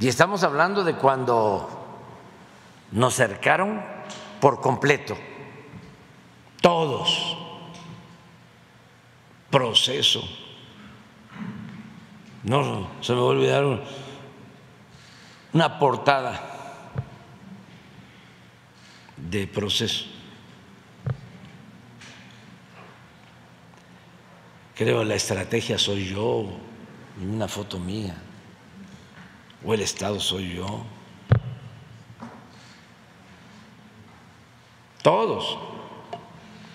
Y estamos hablando de cuando nos cercaron por completo, todos, proceso. No se me va a olvidar una portada de proceso. Creo la estrategia soy yo, una foto mía, o el Estado soy yo. todos,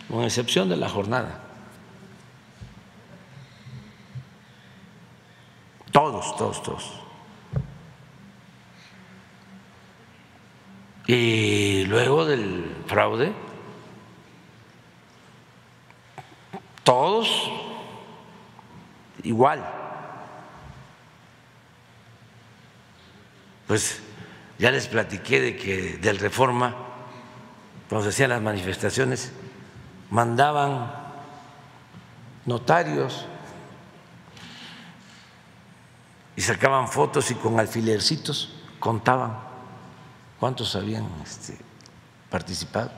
con excepción de la jornada. Todos, todos, todos. Y luego del fraude, todos igual. Pues ya les platiqué de que del reforma cuando se hacían las manifestaciones, mandaban notarios y sacaban fotos y con alfilercitos contaban cuántos habían este, participado.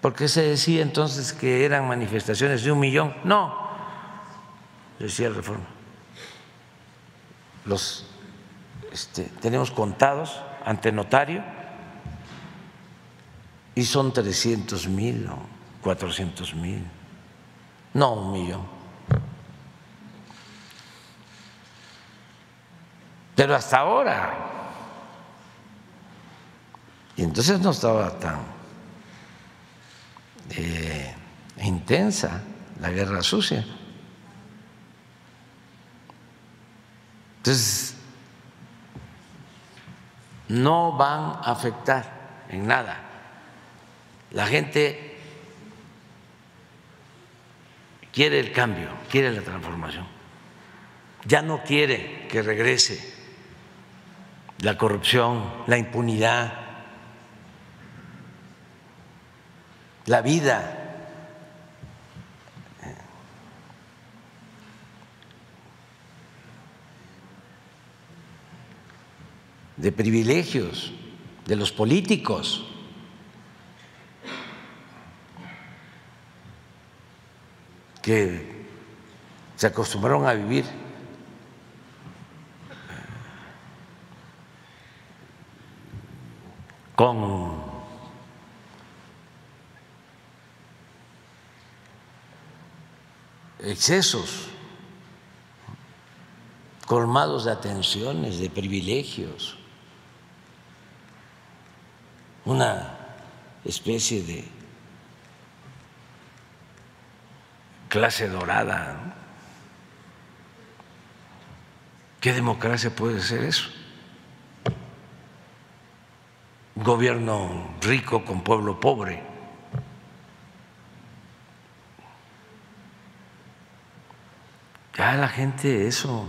Porque se decía entonces que eran manifestaciones de un millón. No, decía el reforma. Los este, tenemos contados ante notario y son 300 mil o 400 mil, no un millón. Pero hasta ahora. Y entonces no estaba tan eh, intensa la guerra sucia. Entonces, no van a afectar en nada. La gente quiere el cambio, quiere la transformación. Ya no quiere que regrese la corrupción, la impunidad, la vida. de privilegios de los políticos. que se acostumbraron a vivir con excesos, colmados de atenciones, de privilegios, una especie de clase dorada. ¿Qué democracia puede ser eso? gobierno rico con pueblo pobre. Ya la gente eso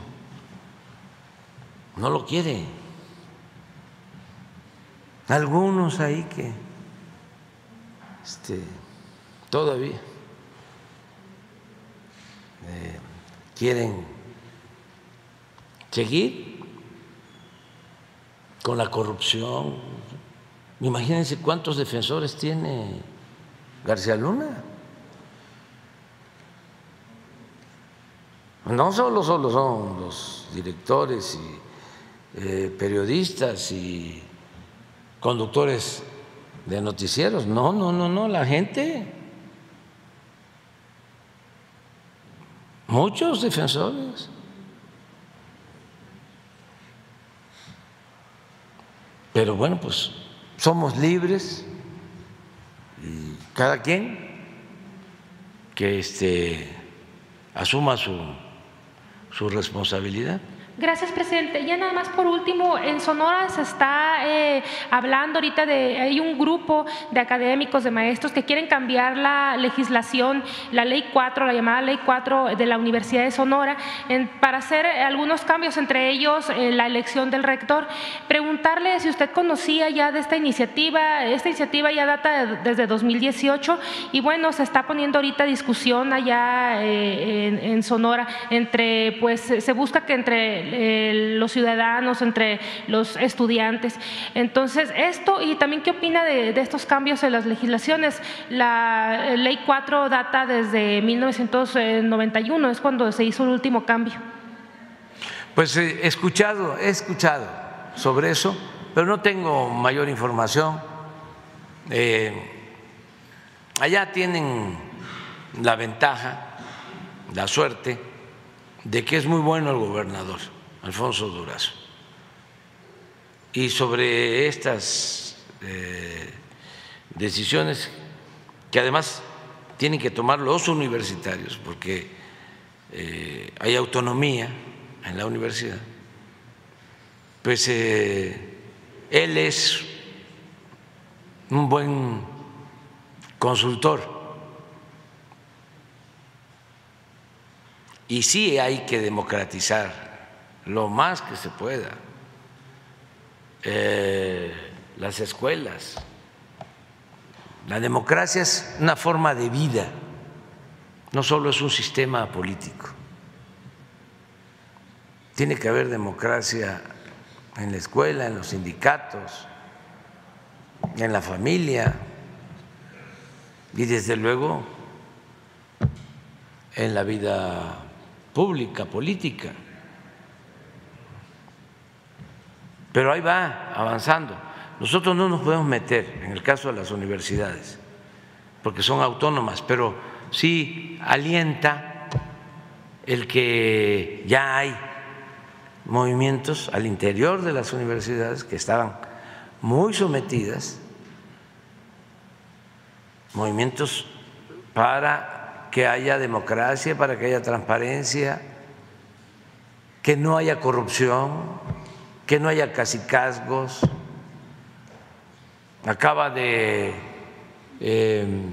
no lo quiere. Algunos ahí que este, todavía eh, quieren seguir con la corrupción, Imagínense cuántos defensores tiene García Luna. No solo, solo son los directores y eh, periodistas y conductores de noticieros, no, no, no, no, la gente, muchos defensores. Pero bueno, pues somos libres y cada quien que este, asuma su, su responsabilidad. Gracias, presidente. Ya nada más por último, en Sonora se está eh, hablando ahorita de, hay un grupo de académicos, de maestros que quieren cambiar la legislación, la ley 4, la llamada ley 4 de la Universidad de Sonora, para hacer algunos cambios, entre ellos eh, la elección del rector. Preguntarle si usted conocía ya de esta iniciativa, esta iniciativa ya data desde 2018 y bueno, se está poniendo ahorita discusión allá eh, en, en Sonora entre, pues se busca que entre eh, los ciudadanos, entre los estudiantes. Entonces, esto y también qué opina de, estos cambios en las legislaciones. La eh, ley 4 data desde 1991, es cuando se hizo el último cambio. Pues eh, he escuchado, he escuchado sobre eso, pero no tengo mayor información. allá tienen la ventaja, la suerte de que es muy bueno el gobernador. Alfonso Durazo. Y sobre estas eh, decisiones que además tienen que tomar los universitarios, porque eh, hay autonomía en la universidad, pues eh, él es un buen consultor. Y sí hay que democratizar lo más que se pueda, eh, las escuelas. La democracia es una forma de vida, no solo es un sistema político. tiene que haber democracia en la escuela, en los sindicatos, en la familia y desde luego en la vida pública, política. Pero ahí va avanzando. Nosotros no nos podemos meter en el caso de las universidades, porque son autónomas, pero sí alienta el que ya hay movimientos al interior de las universidades que estaban muy sometidas, movimientos para que haya democracia, para que haya transparencia, que no haya corrupción, que no haya casicazgos. Acaba de em,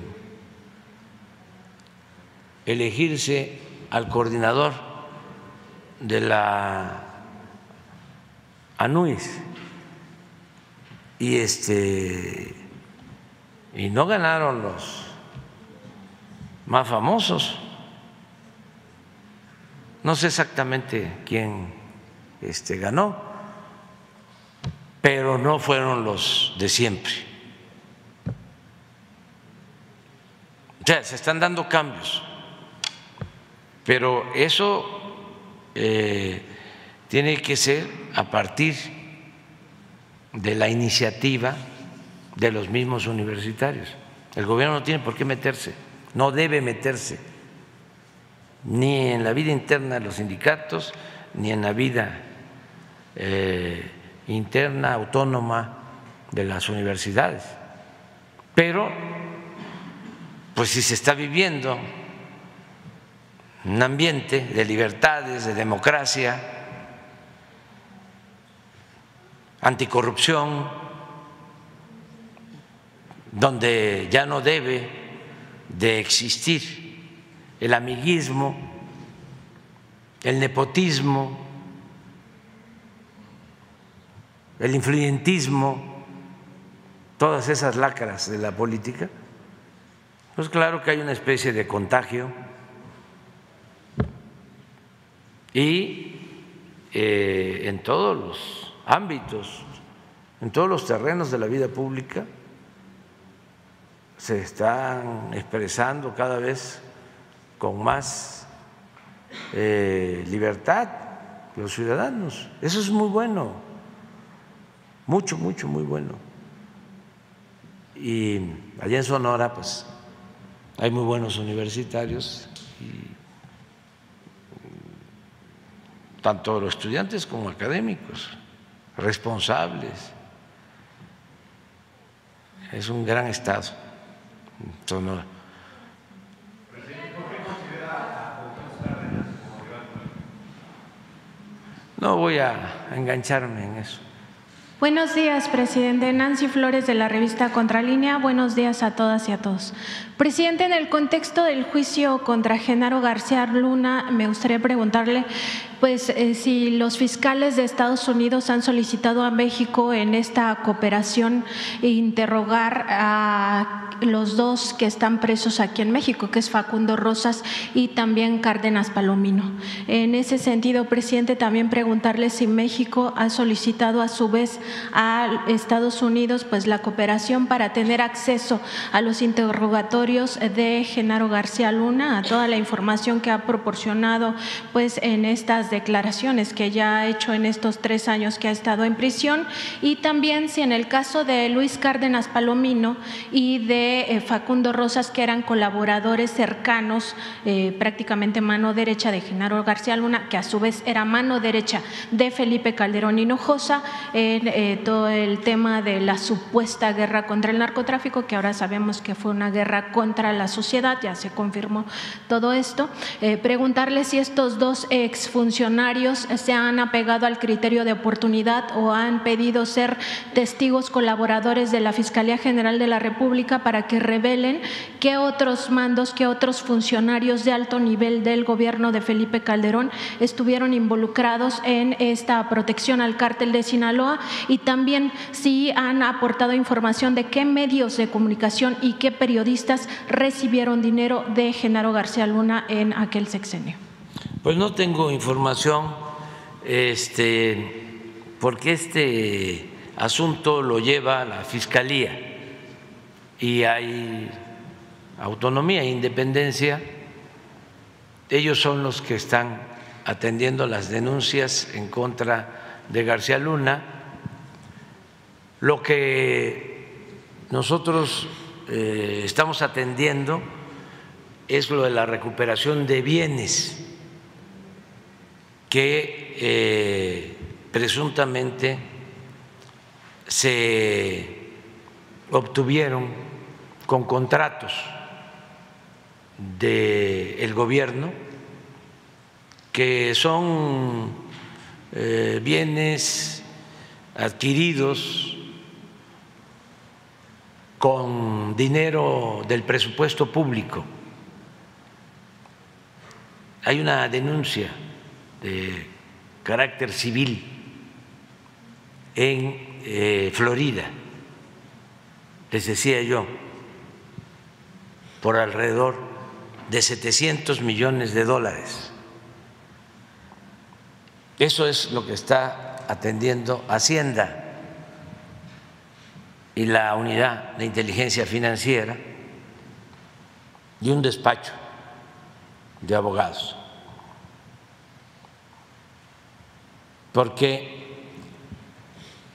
elegirse al coordinador de la ANUIS y este y no ganaron los más famosos. No sé exactamente quién este, ganó, pero no fueron los de siempre. O sea, se están dando cambios, pero eso eh, tiene que ser a partir de la iniciativa de los mismos universitarios. El gobierno no tiene por qué meterse, no debe meterse ni en la vida interna de los sindicatos, ni en la vida eh, interna autónoma de las universidades. Pero, pues si se está viviendo un ambiente de libertades, de democracia, anticorrupción, donde ya no debe de existir el amiguismo, el nepotismo, el influyentismo, todas esas lacras de la política, pues claro que hay una especie de contagio y eh, en todos los ámbitos, en todos los terrenos de la vida pública, se están expresando cada vez con más eh, libertad los ciudadanos. Eso es muy bueno, mucho, mucho, muy bueno. Y allá en Sonora, pues, hay muy buenos universitarios, tanto los estudiantes como académicos, responsables. Es un gran estado. No voy a engancharme en eso. Buenos días, presidente. Nancy Flores de la revista Contralínea. Buenos días a todas y a todos. Presidente, en el contexto del juicio contra Genaro García Luna, me gustaría preguntarle pues eh, si los fiscales de Estados Unidos han solicitado a México en esta cooperación interrogar a los dos que están presos aquí en México, que es Facundo Rosas y también Cárdenas Palomino. En ese sentido, presidente, también preguntarle si México ha solicitado a su vez a Estados Unidos pues la cooperación para tener acceso a los interrogatorios de Genaro García Luna, a toda la información que ha proporcionado pues en estas declaraciones que ya ha hecho en estos tres años que ha estado en prisión y también si en el caso de Luis Cárdenas Palomino y de eh, Facundo Rosas, que eran colaboradores cercanos, eh, prácticamente mano derecha de Genaro García Luna, que a su vez era mano derecha de Felipe Calderón Hinojosa, en eh, todo el tema de la supuesta guerra contra el narcotráfico, que ahora sabemos que fue una guerra contra la sociedad, ya se confirmó todo esto. preguntarle si estos dos exfuncionarios se han apegado al criterio de oportunidad o han pedido ser testigos colaboradores de la Fiscalía General de la República para que revelen qué otros mandos, qué otros funcionarios de alto nivel del gobierno de Felipe Calderón estuvieron involucrados en esta protección al cártel de Sinaloa y también si han aportado información de qué medios de comunicación y qué periodistas recibieron dinero de Genaro García Luna en aquel sexenio. Pues no tengo información este, porque este asunto lo lleva la Fiscalía y hay autonomía e independencia. Ellos son los que están atendiendo las denuncias en contra de García Luna. Lo que nosotros eh, estamos atendiendo es lo de la recuperación de bienes que eh, presuntamente se obtuvieron con contratos del gobierno que son eh, bienes adquiridos con dinero del presupuesto público. Hay una denuncia de carácter civil en eh, Florida, les decía yo, por alrededor de 700 millones de dólares. Eso es lo que está atendiendo Hacienda y la unidad de inteligencia financiera y un despacho de abogados. Porque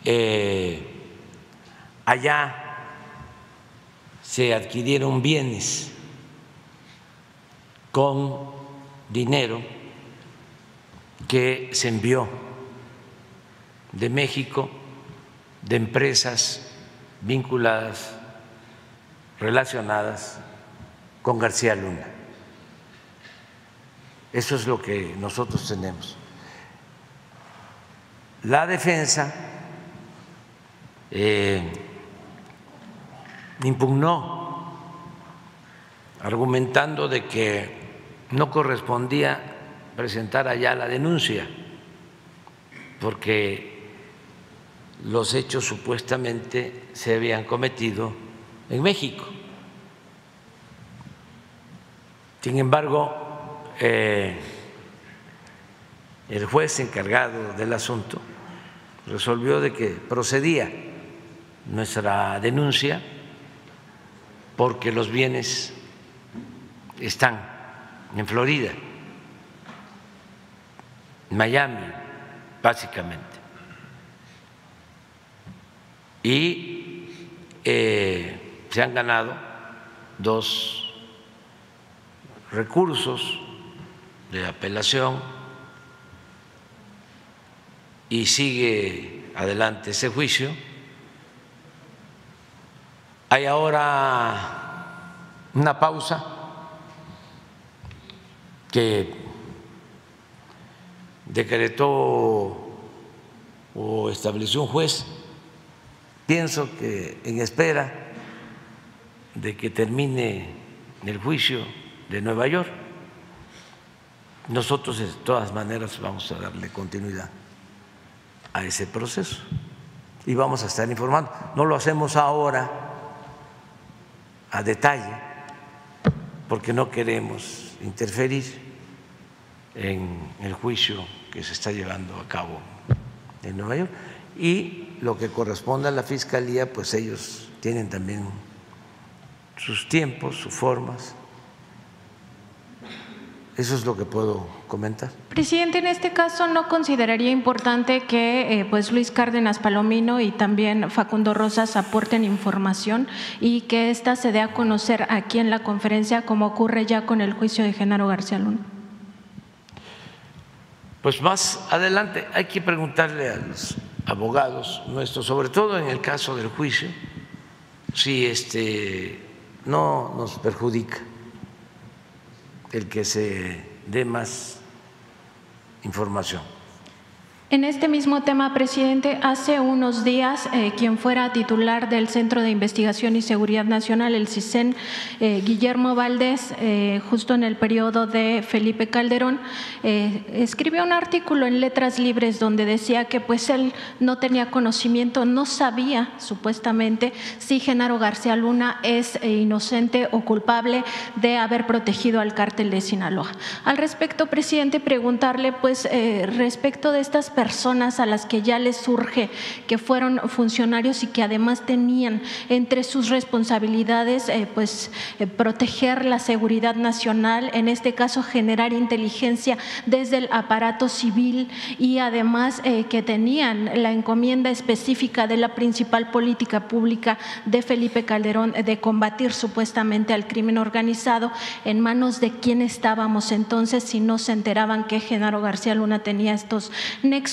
eh, allá se adquirieron bienes con dinero que se envió de México de empresas vinculadas, relacionadas con García Luna. Eso es lo que nosotros tenemos. La defensa eh, impugnó argumentando de que no correspondía presentar allá la denuncia, porque los hechos supuestamente se habían cometido en México. Sin embargo, eh, el juez encargado del asunto resolvió de que procedía nuestra denuncia porque los bienes están en Florida, Miami, básicamente. Y eh, se han ganado dos recursos de apelación y sigue adelante ese juicio. Hay ahora una pausa que decretó o estableció un juez. Pienso que en espera de que termine el juicio de Nueva York, nosotros de todas maneras vamos a darle continuidad a ese proceso y vamos a estar informando. No lo hacemos ahora a detalle porque no queremos interferir en el juicio que se está llevando a cabo en Nueva York y lo que corresponde a la Fiscalía, pues ellos tienen también sus tiempos, sus formas eso es lo que puedo comentar. Presidente, en este caso no consideraría importante que eh, pues Luis Cárdenas Palomino y también Facundo Rosas aporten información y que ésta se dé a conocer aquí en la conferencia como ocurre ya con el juicio de Genaro García Luna. Pues más adelante hay que preguntarle a los abogados nuestros, sobre todo en el caso del juicio, si este no nos perjudica el que se dé más información. En este mismo tema, presidente, hace unos días, eh, quien fuera titular del Centro de Investigación y Seguridad Nacional, el CISEN, eh, Guillermo Valdés, eh, justo en el periodo de Felipe Calderón, escribió un artículo en Letras Libres donde decía que pues él no tenía conocimiento, no sabía supuestamente si Genaro García Luna es inocente o culpable de haber protegido al cártel de Sinaloa. Al respecto, presidente, preguntarle pues respecto de estas personas, personas a las que ya les surge que fueron funcionarios y que además tenían entre sus responsabilidades eh, pues eh, proteger la seguridad nacional, en este caso generar inteligencia desde el aparato civil y además eh, que tenían la encomienda específica de la principal política pública de Felipe Calderón de combatir supuestamente al crimen organizado en manos de quién estábamos entonces si no se enteraban que Genaro García Luna tenía estos nexos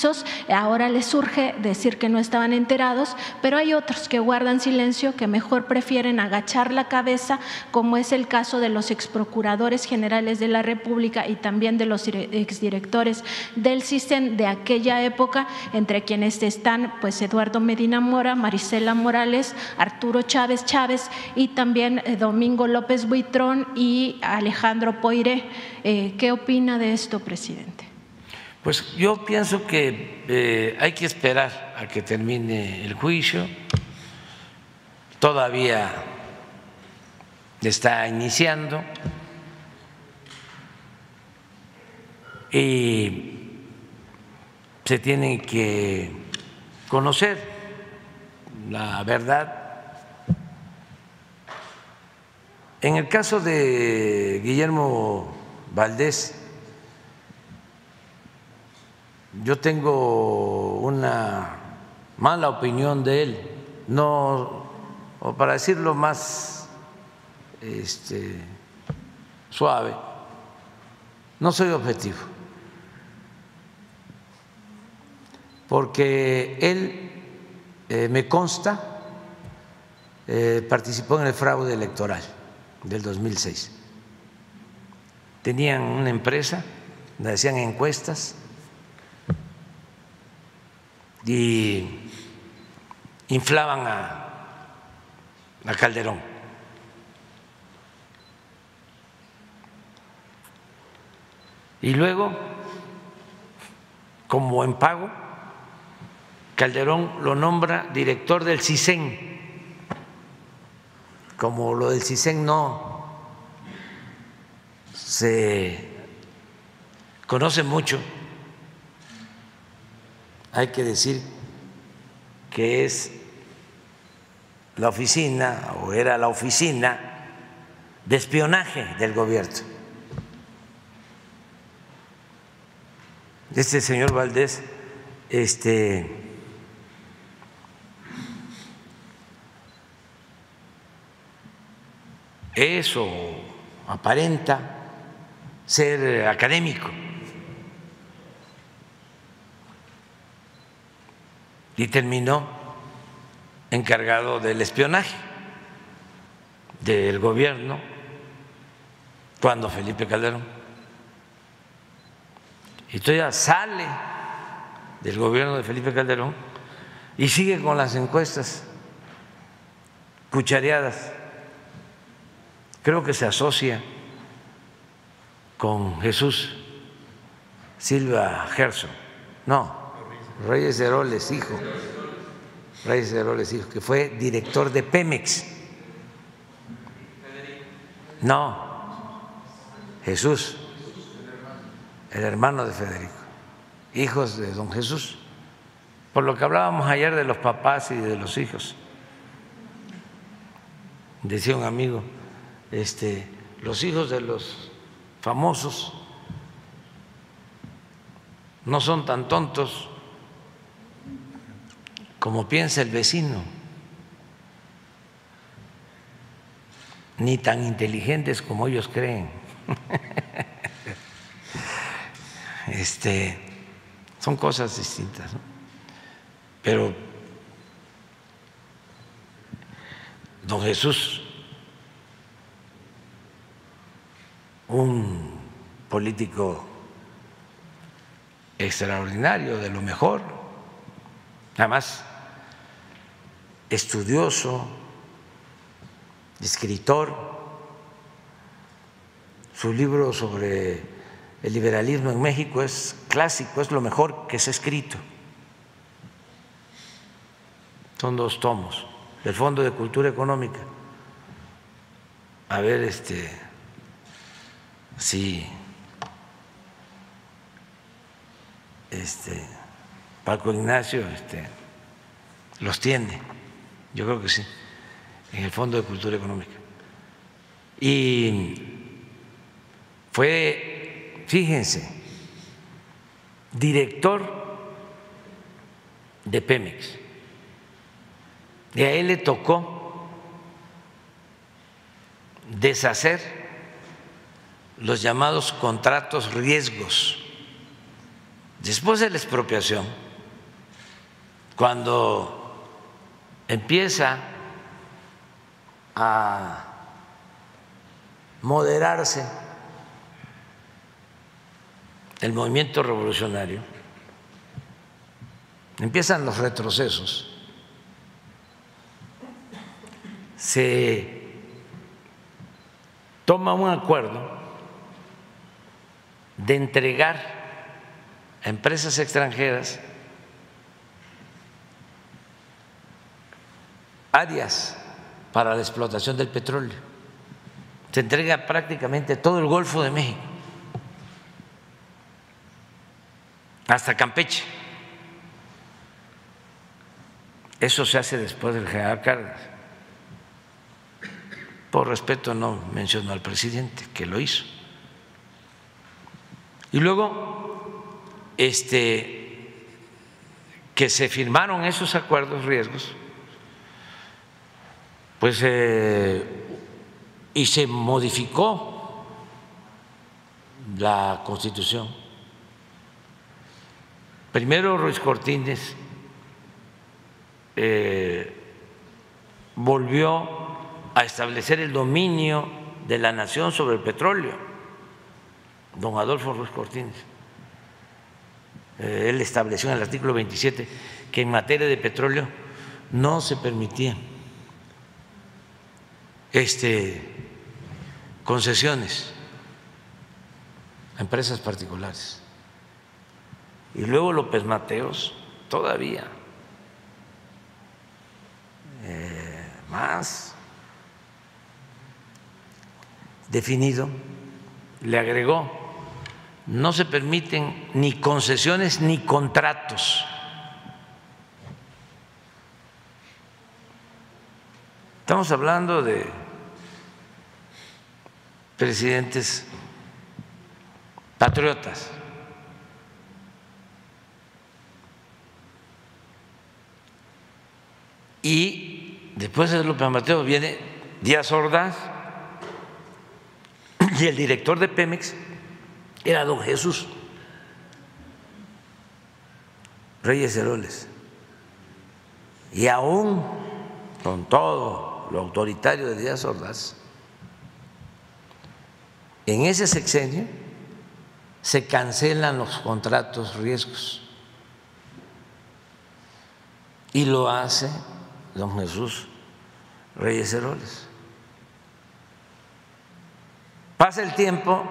ahora les surge decir que no estaban enterados, pero hay otros que guardan silencio, que mejor prefieren agachar la cabeza, como es el caso de los exprocuradores generales de la República y también de los exdirectores del CISEN de aquella época, entre quienes están pues Eduardo Medina Mora, Marisela Morales, Arturo Chávez Chávez y también eh, Domingo López Buitrón y Alejandro Poiré. Eh, ¿Qué opina de esto, presidente? Pues yo pienso que eh, hay que esperar a que termine el juicio. Todavía está iniciando y se tiene que conocer la verdad. En el caso de Guillermo Valdés, yo tengo una mala opinión de él, no, o para decirlo más este, suave, no soy objetivo, porque él eh, me consta eh, participó en el fraude electoral del 2006. Tenían una empresa, donde hacían encuestas y inflaban a, Calderón. Y luego, como en pago, Calderón lo nombra director del CISEN. Como lo del CISEN no se conoce mucho, hay que decir que es la oficina o era la oficina de espionaje del gobierno. Este señor Valdés, este, eso aparenta ser académico y terminó encargado del espionaje del gobierno cuando Felipe Calderón. Y ya sale del gobierno de Felipe Calderón y sigue con las encuestas cuchareadas. Creo que se asocia con Jesús Silva Gerson. No, Reyes Heroles, hijo. Reyes Heroles, hijo, que fue director de Pemex. No, Jesús, el hermano de Federico, hijos de don Jesús. Por lo que hablábamos ayer de los papás y de los hijos. Decía un amigo, este, los hijos de los famosos no son tan tontos como piensa el vecino, ni tan inteligentes como ellos creen. [laughs] Este, son cosas distintas, pero don Jesús, un político extraordinario, de lo mejor. Además, estudioso, escritor. Su libro sobre el liberalismo en México es clásico, es lo mejor que se ha escrito. Son dos tomos del Fondo de Cultura Económica. A ver, este, si este, Paco Ignacio este, los tiene, yo creo que sí, en el Fondo de Cultura Económica. Y fue, fíjense, director de Pemex. Y a él le tocó deshacer los llamados contratos riesgos Después de la expropiación, cuando empieza a moderarse el movimiento revolucionario, empiezan los retrocesos, se toma un acuerdo de entregar empresas extranjeras áreas para la explotación del petróleo. Se entrega prácticamente todo el Golfo de México, hasta Campeche. Eso se hace después del general Cárdenas. Por respeto no menciono al presidente que lo hizo. Y luego este, que se firmaron esos acuerdos riesgos, pues eh, y se modificó la Constitución. Primero Ruiz Cortines eh, volvió a establecer el dominio de la nación sobre el petróleo, don Adolfo Ruiz Cortines eh, él estableció en el artículo 27 que en materia de petróleo no se permitían este, concesiones a empresas particulares. Y luego López Mateos todavía eh, más definido le agregó no se permiten ni concesiones ni contratos. Estamos hablando de presidentes patriotas. Y después de López Mateo viene Díaz Ordaz [clears throat] y el director de Pemex era don Jesús Reyes Heroles. Y aún con todo lo autoritario de Díaz Ordaz, en ese sexenio se cancelan los contratos riesgos. Y lo hace don Jesús Reyes Heroles. Pasa el tiempo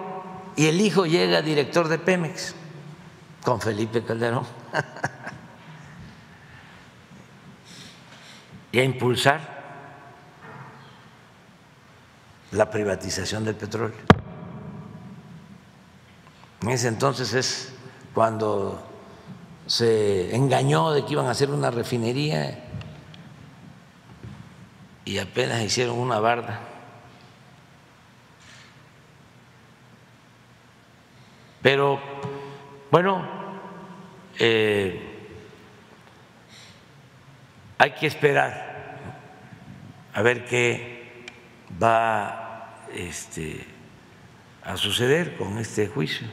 y el hijo llega director de Pemex con Felipe Calderón [laughs] y a impulsar la privatización del petróleo. En ese entonces es cuando se engañó de que iban a hacer una refinería y apenas hicieron una barda Pero bueno, eh, hay que esperar a ver qué va este, a suceder con este juicio.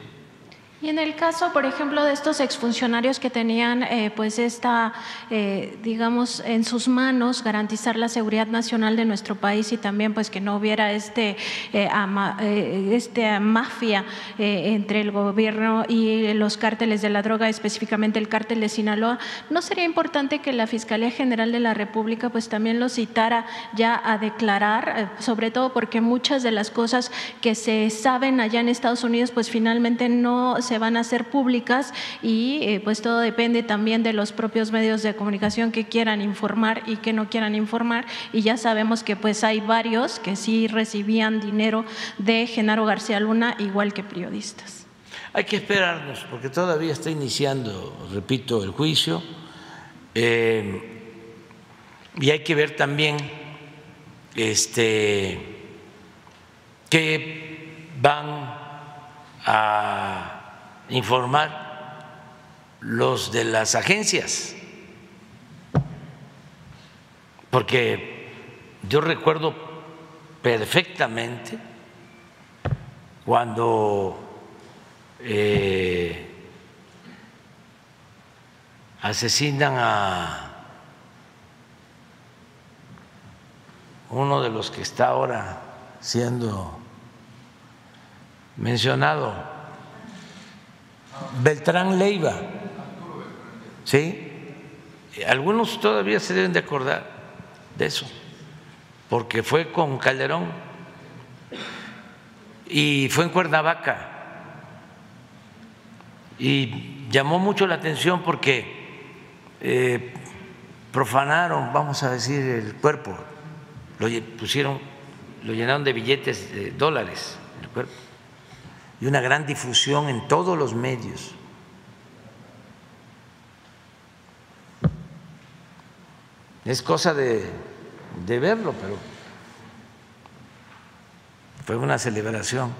Y en el caso, por ejemplo, de estos exfuncionarios que tenían, eh, pues, esta, eh, digamos, en sus manos garantizar la seguridad nacional de nuestro país y también, pues, que no hubiera este, eh, ama, este mafia entre el gobierno y los cárteles de la droga, específicamente el cártel de Sinaloa, ¿no sería importante que la Fiscalía General de la República, pues, también lo citara ya a declarar, sobre todo porque muchas de las cosas que se saben allá en Estados Unidos, pues, finalmente no se van a hacer públicas y eh, pues todo depende también de los propios medios de comunicación que quieran informar y que no quieran informar y ya sabemos que pues hay varios que sí recibían dinero de Genaro García Luna igual que periodistas. Hay que esperarnos porque todavía está iniciando, repito, el juicio eh, y hay que ver también este, que van a informar los de las agencias, porque yo recuerdo perfectamente cuando eh, asesinan a uno de los que está ahora siendo mencionado, Beltrán Leiva. ¿Sí? Algunos todavía se deben de acordar de eso, porque fue con Calderón y fue en Cuernavaca. Y llamó mucho la atención porque eh, profanaron, vamos a decir, el cuerpo, lo pusieron, lo llenaron de billetes de dólares el cuerpo y una gran difusión en todos los medios. Es cosa de, verlo, pero fue una celebración.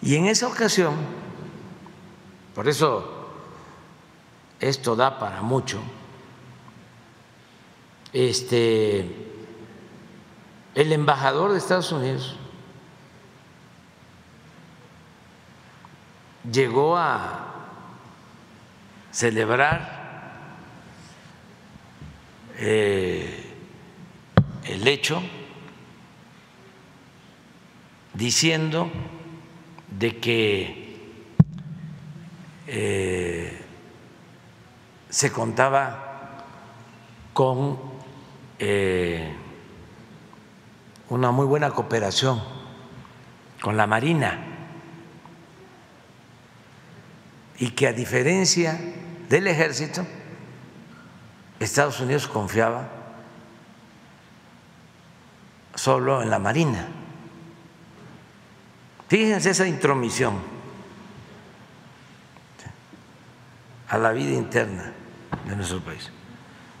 Y en esa ocasión, por eso esto da para mucho, este, el embajador de Estados Unidos llegó a celebrar eh, el hecho diciendo de que eh, se contaba con eh, una muy buena cooperación con la Marina y que a diferencia del ejército, Estados Unidos confiaba solo en la Marina. Fíjense esa intromisión a la vida interna de nuestro país.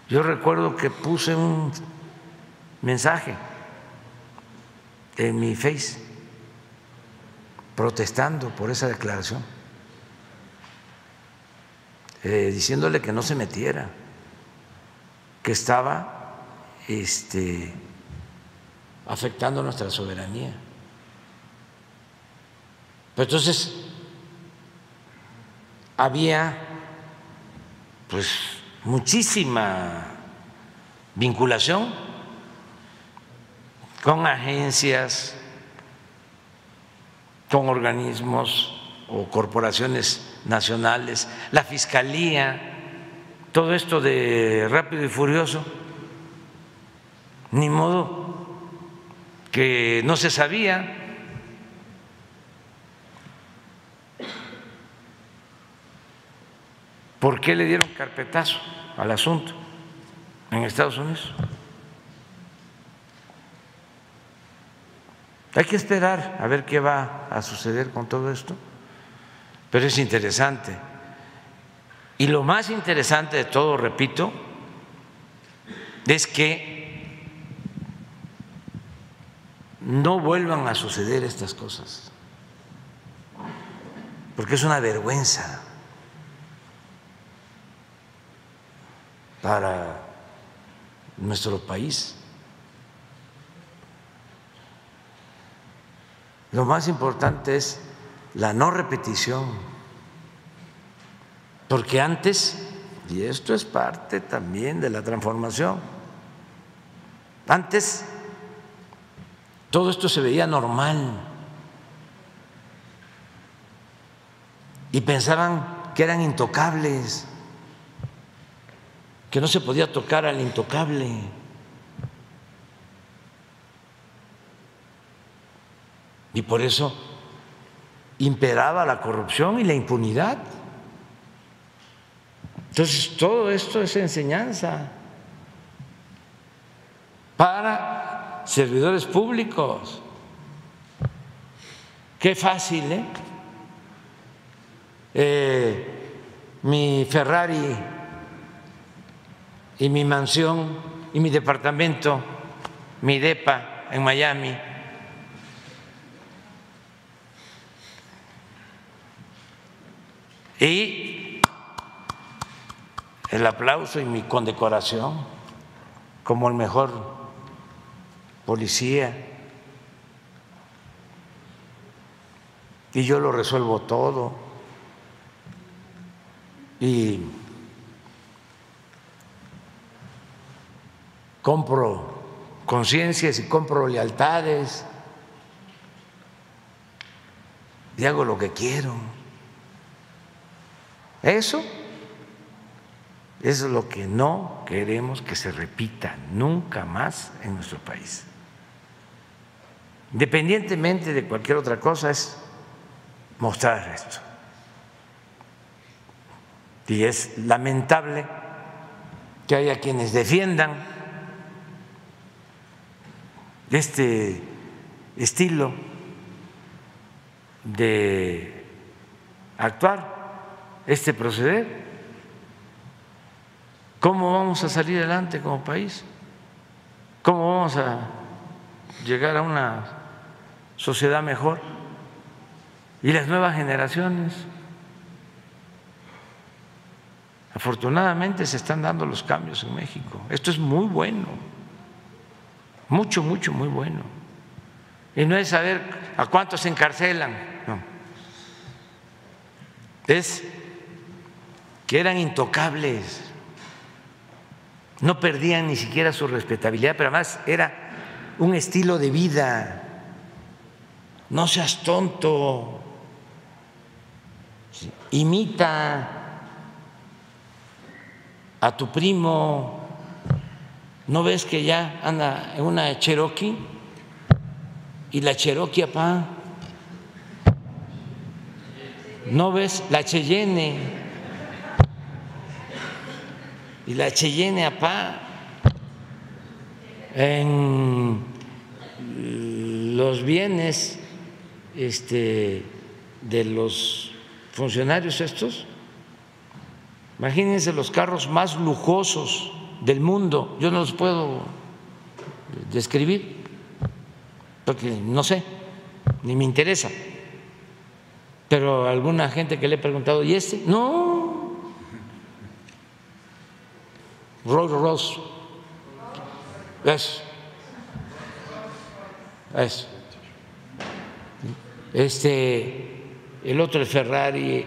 Yo recuerdo que puse un mensaje en mi face protestando por esa declaración eh, diciéndole que no se metiera, que estaba este, afectando nuestra soberanía. Pero entonces había pues muchísima vinculación con agencias, con organismos o corporaciones nacionales, la Fiscalía, todo esto de rápido y furioso, ni modo que no se sabía. ¿Por qué le dieron carpetazo al asunto en Estados Unidos? Hay que esperar a ver qué va a suceder con todo esto pero es interesante. Y lo más interesante de todo, repito, es que no vuelvan a suceder estas cosas, porque es una vergüenza para nuestro país. Lo más importante es la no repetición, porque antes, y esto es parte también de la transformación, antes todo esto se veía normal y pensaban que eran intocables, que no se podía tocar al intocable. Y por eso imperaba la corrupción y la impunidad. Entonces, todo esto es enseñanza para servidores públicos. Qué fácil, ¿eh? eh mi Ferrari y mi mansión y mi departamento, mi DEPA en Miami Y el aplauso y mi condecoración como el mejor policía. Y yo lo resuelvo todo. Y compro conciencias y compro lealtades y hago lo que quiero. Eso es lo que no queremos que se repita nunca más en nuestro país. Independientemente de cualquier otra cosa, es mostrar esto. Y es lamentable que haya quienes defiendan este estilo de actuar este proceder? ¿Cómo vamos a salir adelante como país? ¿Cómo vamos a llegar a una sociedad mejor? ¿Y las nuevas generaciones? Afortunadamente se están dando los cambios en México. Esto es muy bueno, mucho, mucho, muy bueno. Y no es saber a cuántos se encarcelan, no. Es que eran intocables, no perdían ni siquiera su respetabilidad, pero además era un estilo de vida. No seas tonto, imita a tu primo, ¿no ves que ya anda en una Cherokee? Y la Cherokee, apá, ¿no ves la Cheyenne? Y la Cheyenne APA en los bienes este, de los funcionarios estos. Imagínense los carros más lujosos del mundo. Yo no los puedo describir porque no sé, ni me interesa. Pero alguna gente que le he preguntado, ¿y este? No, Rolls Royce. Es. Es. Este, el otro el Ferrari,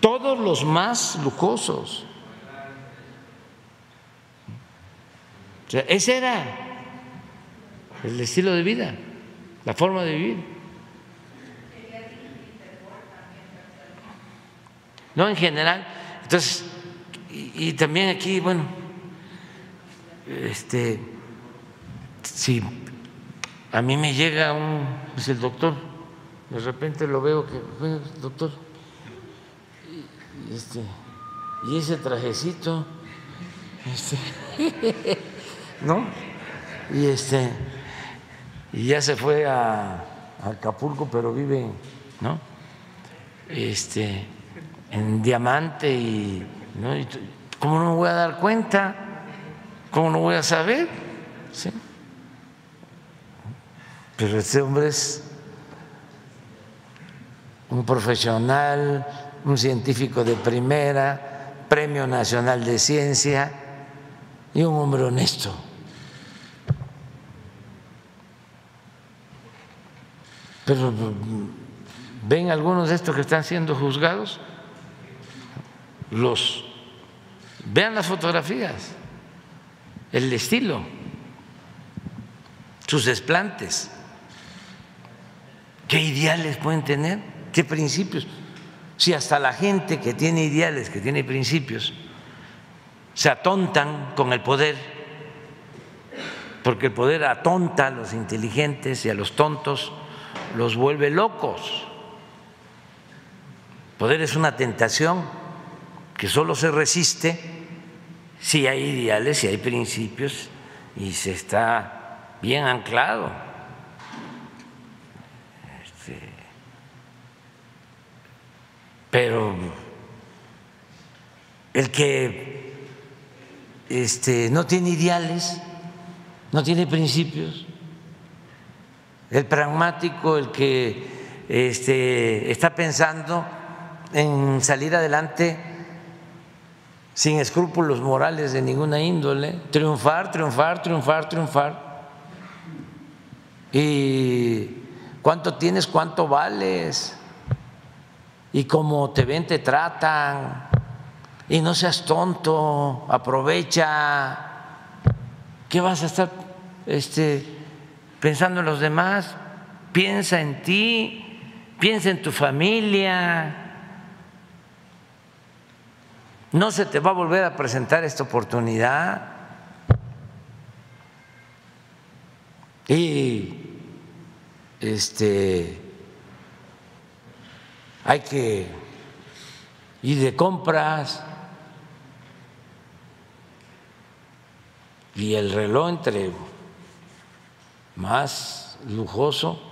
todos los más lujosos. O sea, ese era el estilo de vida, la forma de vivir. No en general. Entonces, y, también aquí, bueno, este, si a mí me llega un, es el doctor, de repente lo veo que, doctor, este, y ese trajecito, este, [laughs] ¿no? Y este, y ya se fue a, a Acapulco, pero vive, ¿no? Este, en Diamante y ¿Cómo no me voy a dar cuenta? ¿Cómo no voy a saber? Pero este hombre es un profesional, un científico de primera, Premio Nacional de Ciencia y un hombre honesto. Pero ven algunos de estos que están siendo juzgados, los vean las fotografías, el estilo, sus desplantes, qué ideales pueden tener, qué principios. Si hasta la gente que tiene ideales, que tiene principios, se atontan con el poder, porque el poder atonta a los inteligentes y a los tontos, los vuelve locos. El poder es una tentación que solo se resiste si hay ideales, si hay principios y se está bien anclado. Este, pero el que este, no tiene ideales, no tiene principios, el pragmático, el que este, está pensando en salir adelante sin escrúpulos morales de ninguna índole, triunfar, triunfar, triunfar, triunfar. ¿Y cuánto tienes, cuánto vales? Y cómo te ven, te tratan. Y no seas tonto, aprovecha. ¿Qué vas a estar este, pensando en los demás? Piensa en ti, piensa en tu familia no se te va a volver a presentar esta oportunidad. Y este hay que ir de compras y el reloj entre más lujoso.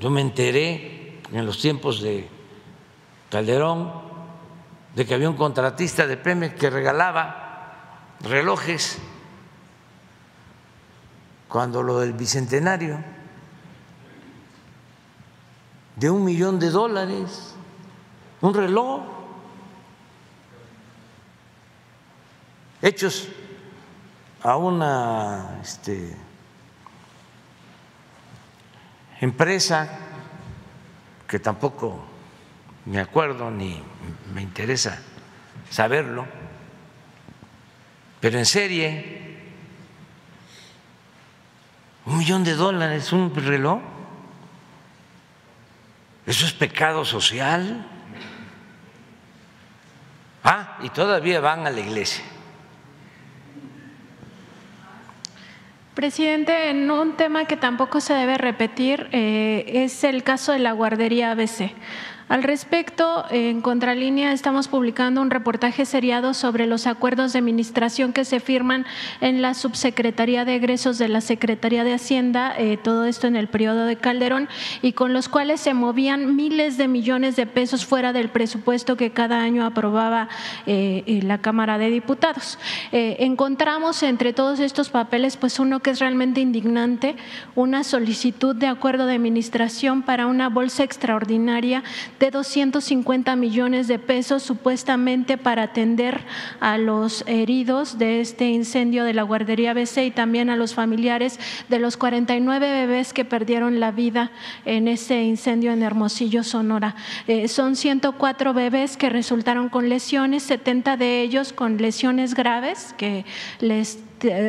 Yo me enteré en los tiempos de Calderón de que había un contratista de Pemex que regalaba relojes cuando lo del bicentenario de un millón de dólares, un reloj, hechos a una este, empresa que tampoco me acuerdo ni me interesa saberlo, pero en serie, un millón de dólares, un reloj, eso es pecado social. Ah, y todavía van a la iglesia. Presidente, en un tema que tampoco se debe repetir eh, es el caso de la guardería ABC. Al respecto, en Contralínea estamos publicando un reportaje seriado sobre los acuerdos de administración que se firman en la Subsecretaría de Egresos de la Secretaría de Hacienda, eh, todo esto en el periodo de Calderón, y con los cuales se movían miles de millones de pesos fuera del presupuesto que cada año aprobaba eh, eh, la Cámara de Diputados. encontramos entre todos estos papeles, pues uno que es realmente indignante, una solicitud de acuerdo de administración para una bolsa extraordinaria de 250 millones de pesos supuestamente para atender a los heridos de este incendio de la guardería BC y también a los familiares de los 49 bebés que perdieron la vida en ese incendio en Hermosillo, Sonora. Eh, son 104 bebés que resultaron con lesiones, 70 de ellos con lesiones graves que les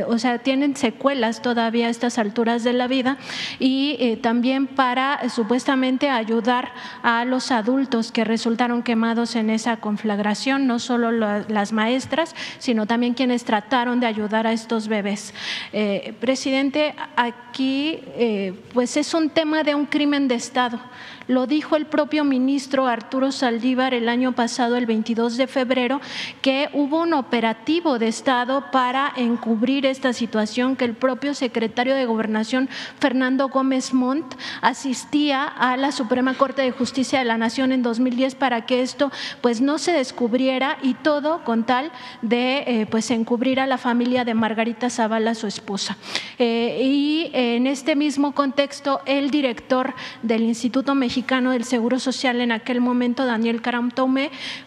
o sea, tienen secuelas todavía a estas alturas de la vida y eh, también para eh, supuestamente ayudar a los adultos que resultaron quemados en esa conflagración, no solo las maestras, sino también quienes trataron de ayudar a estos bebés. Eh, presidente, aquí pues es un tema de un crimen de Estado. Lo dijo el propio ministro Arturo Saldívar el año pasado, el 22 de febrero, que hubo un operativo de Estado para encubrir esta situación, que el propio secretario de Gobernación, Fernando Gómez Montt, asistía a la Suprema Corte de Justicia de la Nación en 2010 para que esto pues no se descubriera y todo con tal de eh, pues encubrir a la familia de Margarita Zavala, su esposa. Eh, y en este mismo contexto, el director del Instituto Mexicano mexicano del Seguro Social en aquel momento, Daniel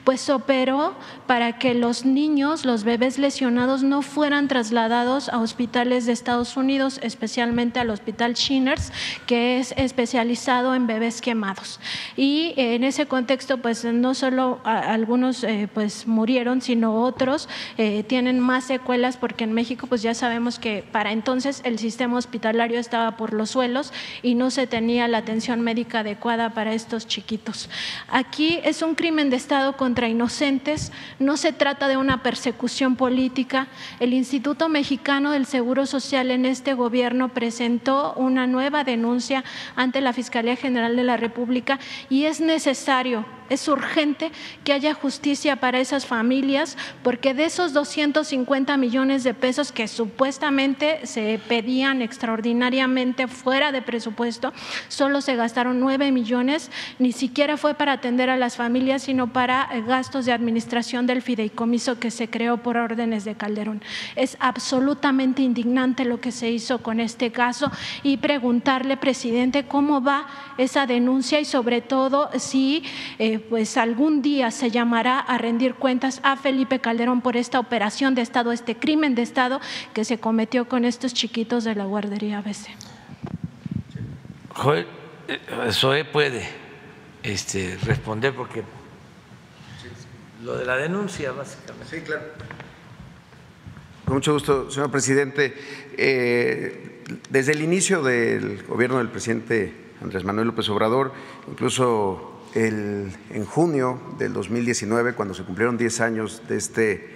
pues operó para que los niños, los bebés lesionados, no fueran trasladados a hospitales de Estados Unidos, especialmente al Hospital Shinners, que es especializado en bebés quemados. Y en ese contexto, pues no solo algunos eh, pues murieron, sino otros eh, tienen más secuelas porque en México pues ya sabemos que para entonces el sistema hospitalario estaba por los suelos y no se tenía la atención médica adecuada para estos chiquitos. Aquí es un crimen de Estado contra inocentes, no se trata de una persecución política. El Instituto Mexicano del Seguro Social en este gobierno presentó una nueva denuncia ante la Fiscalía General de la República y es necesario es urgente que haya justicia para esas familias, porque de esos 250 millones de pesos que supuestamente se pedían extraordinariamente fuera de presupuesto, solo se gastaron 9 millones, ni siquiera fue para atender a las familias, sino para eh, gastos de administración del fideicomiso que se creó por órdenes de Calderón. Es absolutamente indignante lo que se hizo con este caso y preguntarle, presidente, cómo va esa denuncia y sobre todo si eh, pues algún día se llamará a rendir cuentas a Felipe Calderón por esta operación de Estado, este crimen de Estado que se cometió con estos chiquitos de la guardería ABC. Joel, Zoé puede este, responder porque lo de la denuncia, básicamente. Sí, claro. Con mucho gusto, señor presidente. Eh, desde el inicio del gobierno del presidente Andrés Manuel López Obrador, incluso el, en junio del 2019, cuando se cumplieron 10 años de este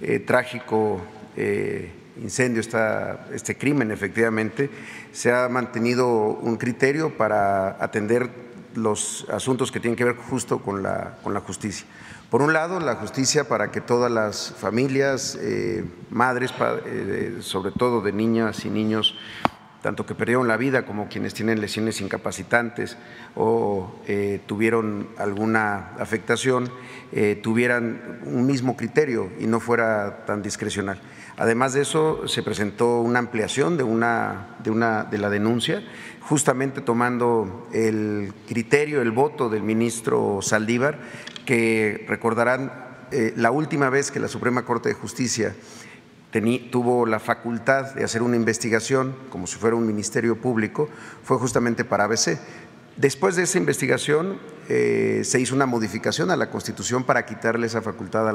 eh, trágico eh, incendio, esta, este crimen efectivamente, se ha mantenido un criterio para atender los asuntos que tienen que ver justo con la, con la justicia. Por un lado, la justicia para que todas las familias, eh, madres, sobre todo de niñas y niños, tanto que perdieron la vida como quienes tienen lesiones incapacitantes o eh, tuvieron alguna afectación, eh, tuvieran un mismo criterio y no fuera tan discrecional. Además de eso, se presentó una ampliación de, una, de, la denuncia, justamente tomando el criterio, el voto del ministro Saldívar, que recordarán eh, la última vez que la Suprema Corte de Justicia tuvo la facultad de hacer una investigación, como si fuera un ministerio público, fue justamente para ABC. Después de esa investigación eh, se hizo una modificación a la Constitución para quitarle esa facultad a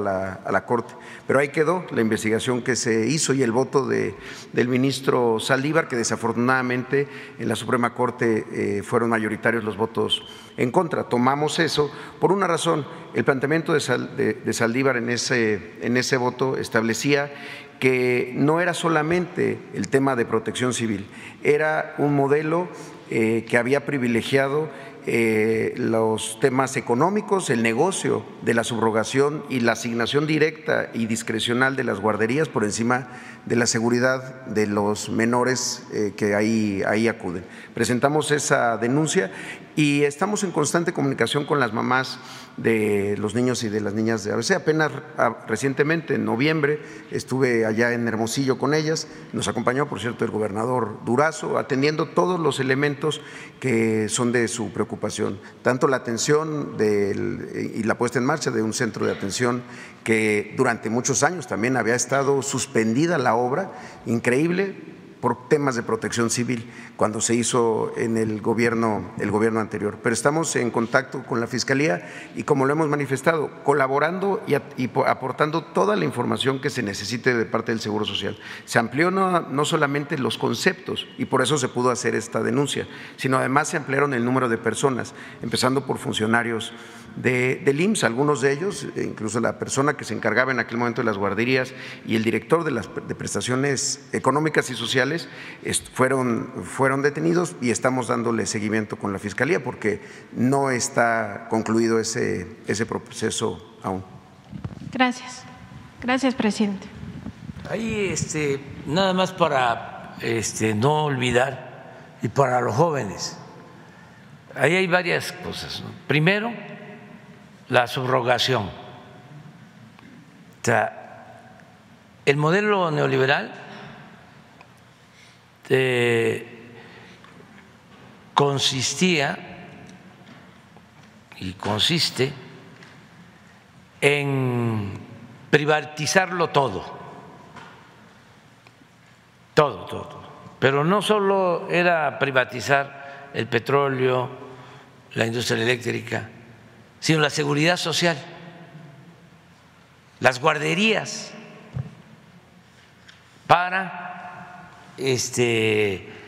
la, Corte, pero ahí quedó la investigación que se hizo y el voto de, del ministro Saldívar, que desafortunadamente en la Suprema Corte eh, fueron mayoritarios los votos en contra. Tomamos eso por una razón, el planteamiento de Saldívar en ese, en ese voto establecía que no era solamente el tema de protección civil, era un modelo eh, que había privilegiado eh, los temas económicos, el negocio de la subrogación y la asignación directa y discrecional de las guarderías por encima de la seguridad de los menores eh, que ahí, ahí acuden. Presentamos esa denuncia y estamos en constante comunicación con las mamás de los niños y de las niñas de ABC. Apenas ah, recientemente, en noviembre, estuve allá en Hermosillo con ellas. Nos acompañó, por cierto, el gobernador Durazo, atendiendo todos los elementos que son de su preocupación, tanto la atención y la puesta en marcha de un centro de atención que durante muchos años también había estado suspendida la obra, increíble, por temas de protección civil cuando se hizo en el gobierno, el gobierno anterior. Pero estamos en contacto con la Fiscalía y como lo hemos manifestado, colaborando y, aportando toda la información que se necesite de parte del Seguro Social. Se amplió no, no, solamente los conceptos y por eso se pudo hacer esta denuncia, sino además se ampliaron el número de personas, empezando por funcionarios de, del IMSS, algunos de ellos, e incluso la persona que se encargaba en aquel momento de las guarderías y el director de las de prestaciones económicas y sociales fueron, fueron detenidos y estamos dándole seguimiento con la Fiscalía porque no está concluido ese, ese proceso aún. Gracias. Gracias, presidente. Ahí, este, nada más para este, no olvidar y para los jóvenes. Ahí hay varias cosas. Primero, la subrogación. O sea, el modelo neoliberal eh, consistía y consiste en privatizarlo todo. todo, todo. Pero no solo era privatizar el petróleo, la industria eléctrica, sino la seguridad social, las guarderías para este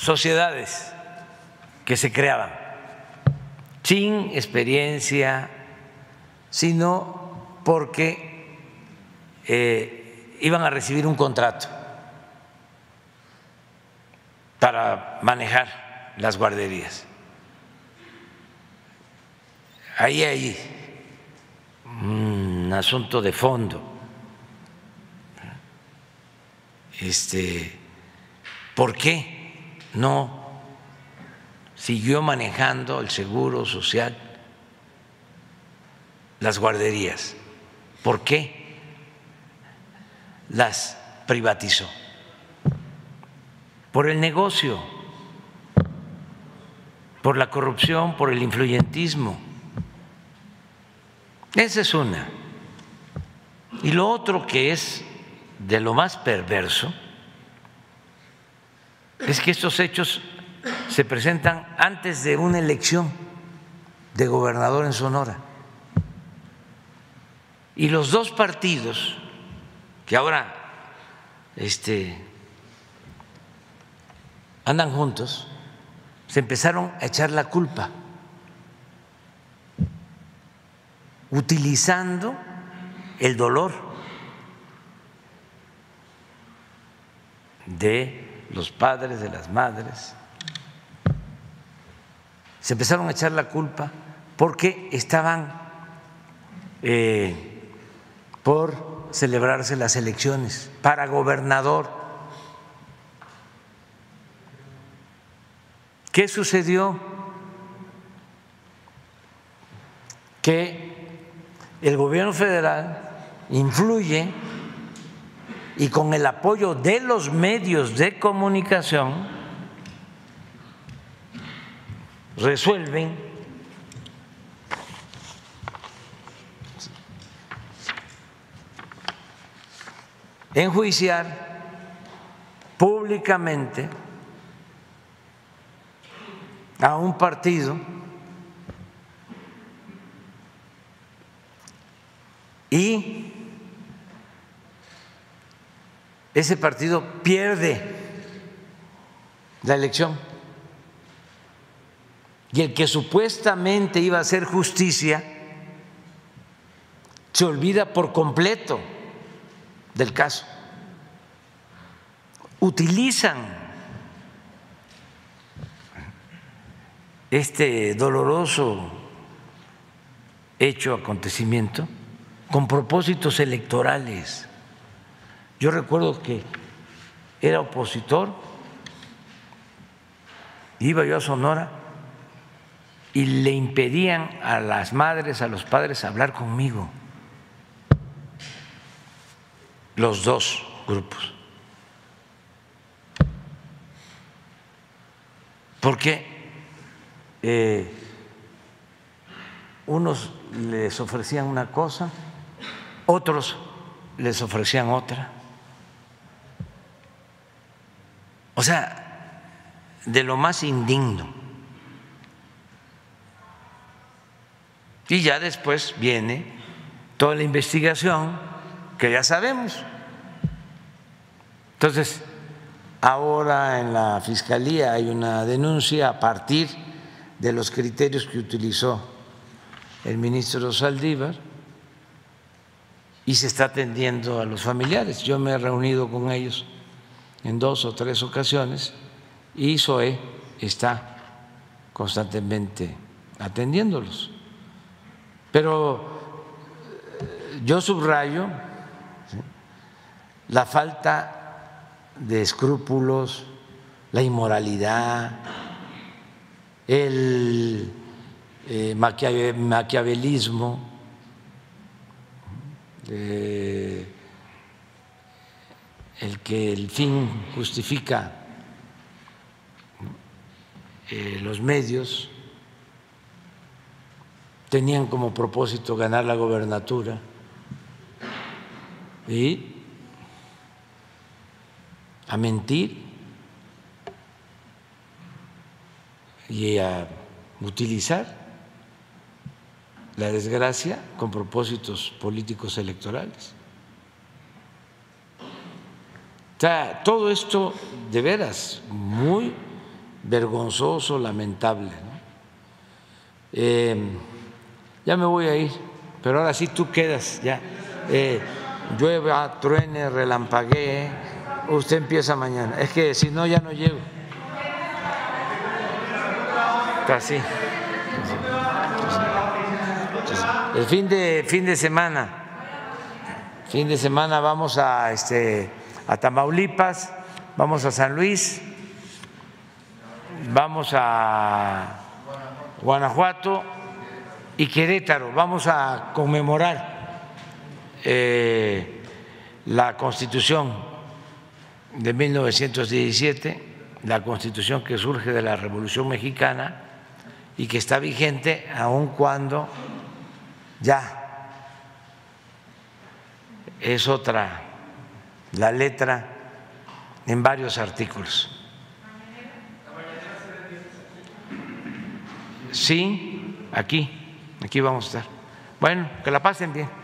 sociedades que se creaban sin experiencia, sino porque eh, iban a recibir un contrato para manejar las guarderías. Ahí hay un asunto de fondo. Este, ¿Por qué no siguió manejando el seguro social, las guarderías. ¿Por qué las privatizó? Por el negocio, por la corrupción, por el influyentismo. Esa es una. Y lo otro que es de lo más perverso es que estos hechos se presentan antes de una elección de gobernador en Sonora. Y los dos partidos que ahora este, andan juntos se empezaron a echar la culpa, utilizando el dolor de los padres, de las madres, se empezaron a echar la culpa porque estaban eh, por celebrarse las elecciones para gobernador. ¿Qué sucedió? Que el gobierno federal influye y con el apoyo de los medios de comunicación resuelven enjuiciar públicamente a un partido y ese partido pierde la elección y el que supuestamente iba a hacer justicia se olvida por completo del caso. Utilizan este doloroso hecho, acontecimiento, con propósitos electorales. Yo recuerdo que era opositor, iba yo a Sonora y le impedían a las madres, a los padres hablar conmigo. Los dos grupos. Porque eh, unos les ofrecían una cosa, otros les ofrecían otra. O sea, de lo más indigno. Y ya después viene toda la investigación que ya sabemos. Entonces, ahora en la Fiscalía hay una denuncia a partir de los criterios que utilizó el ministro Saldívar y se está atendiendo a los familiares. Yo me he reunido con ellos en dos o tres ocasiones y SOE está constantemente atendiéndolos. Pero eh, yo subrayo la falta de escrúpulos, la inmoralidad, el eh, maquiavelismo, eh, el que el fin justifica los medios tenían como propósito ganar la gobernatura y a mentir y a utilizar la desgracia con propósitos políticos electorales. O sea, todo esto de veras muy vergonzoso, lamentable. Eh, ya me voy a ir, pero ahora sí tú quedas ya. Eh, llueva, truene, relampaguee, usted empieza mañana. Es que si no, ya no llego. Así. El fin de, fin de semana, fin de semana vamos a, este, a Tamaulipas, vamos a San Luis, vamos a Guanajuato y Querétaro. Vamos a conmemorar eh, la constitución de 1917, la constitución que surge de la Revolución Mexicana y que está vigente aun cuando ya es otra la letra en varios artículos. Sí, aquí, aquí vamos a estar. Bueno, que la pasen bien.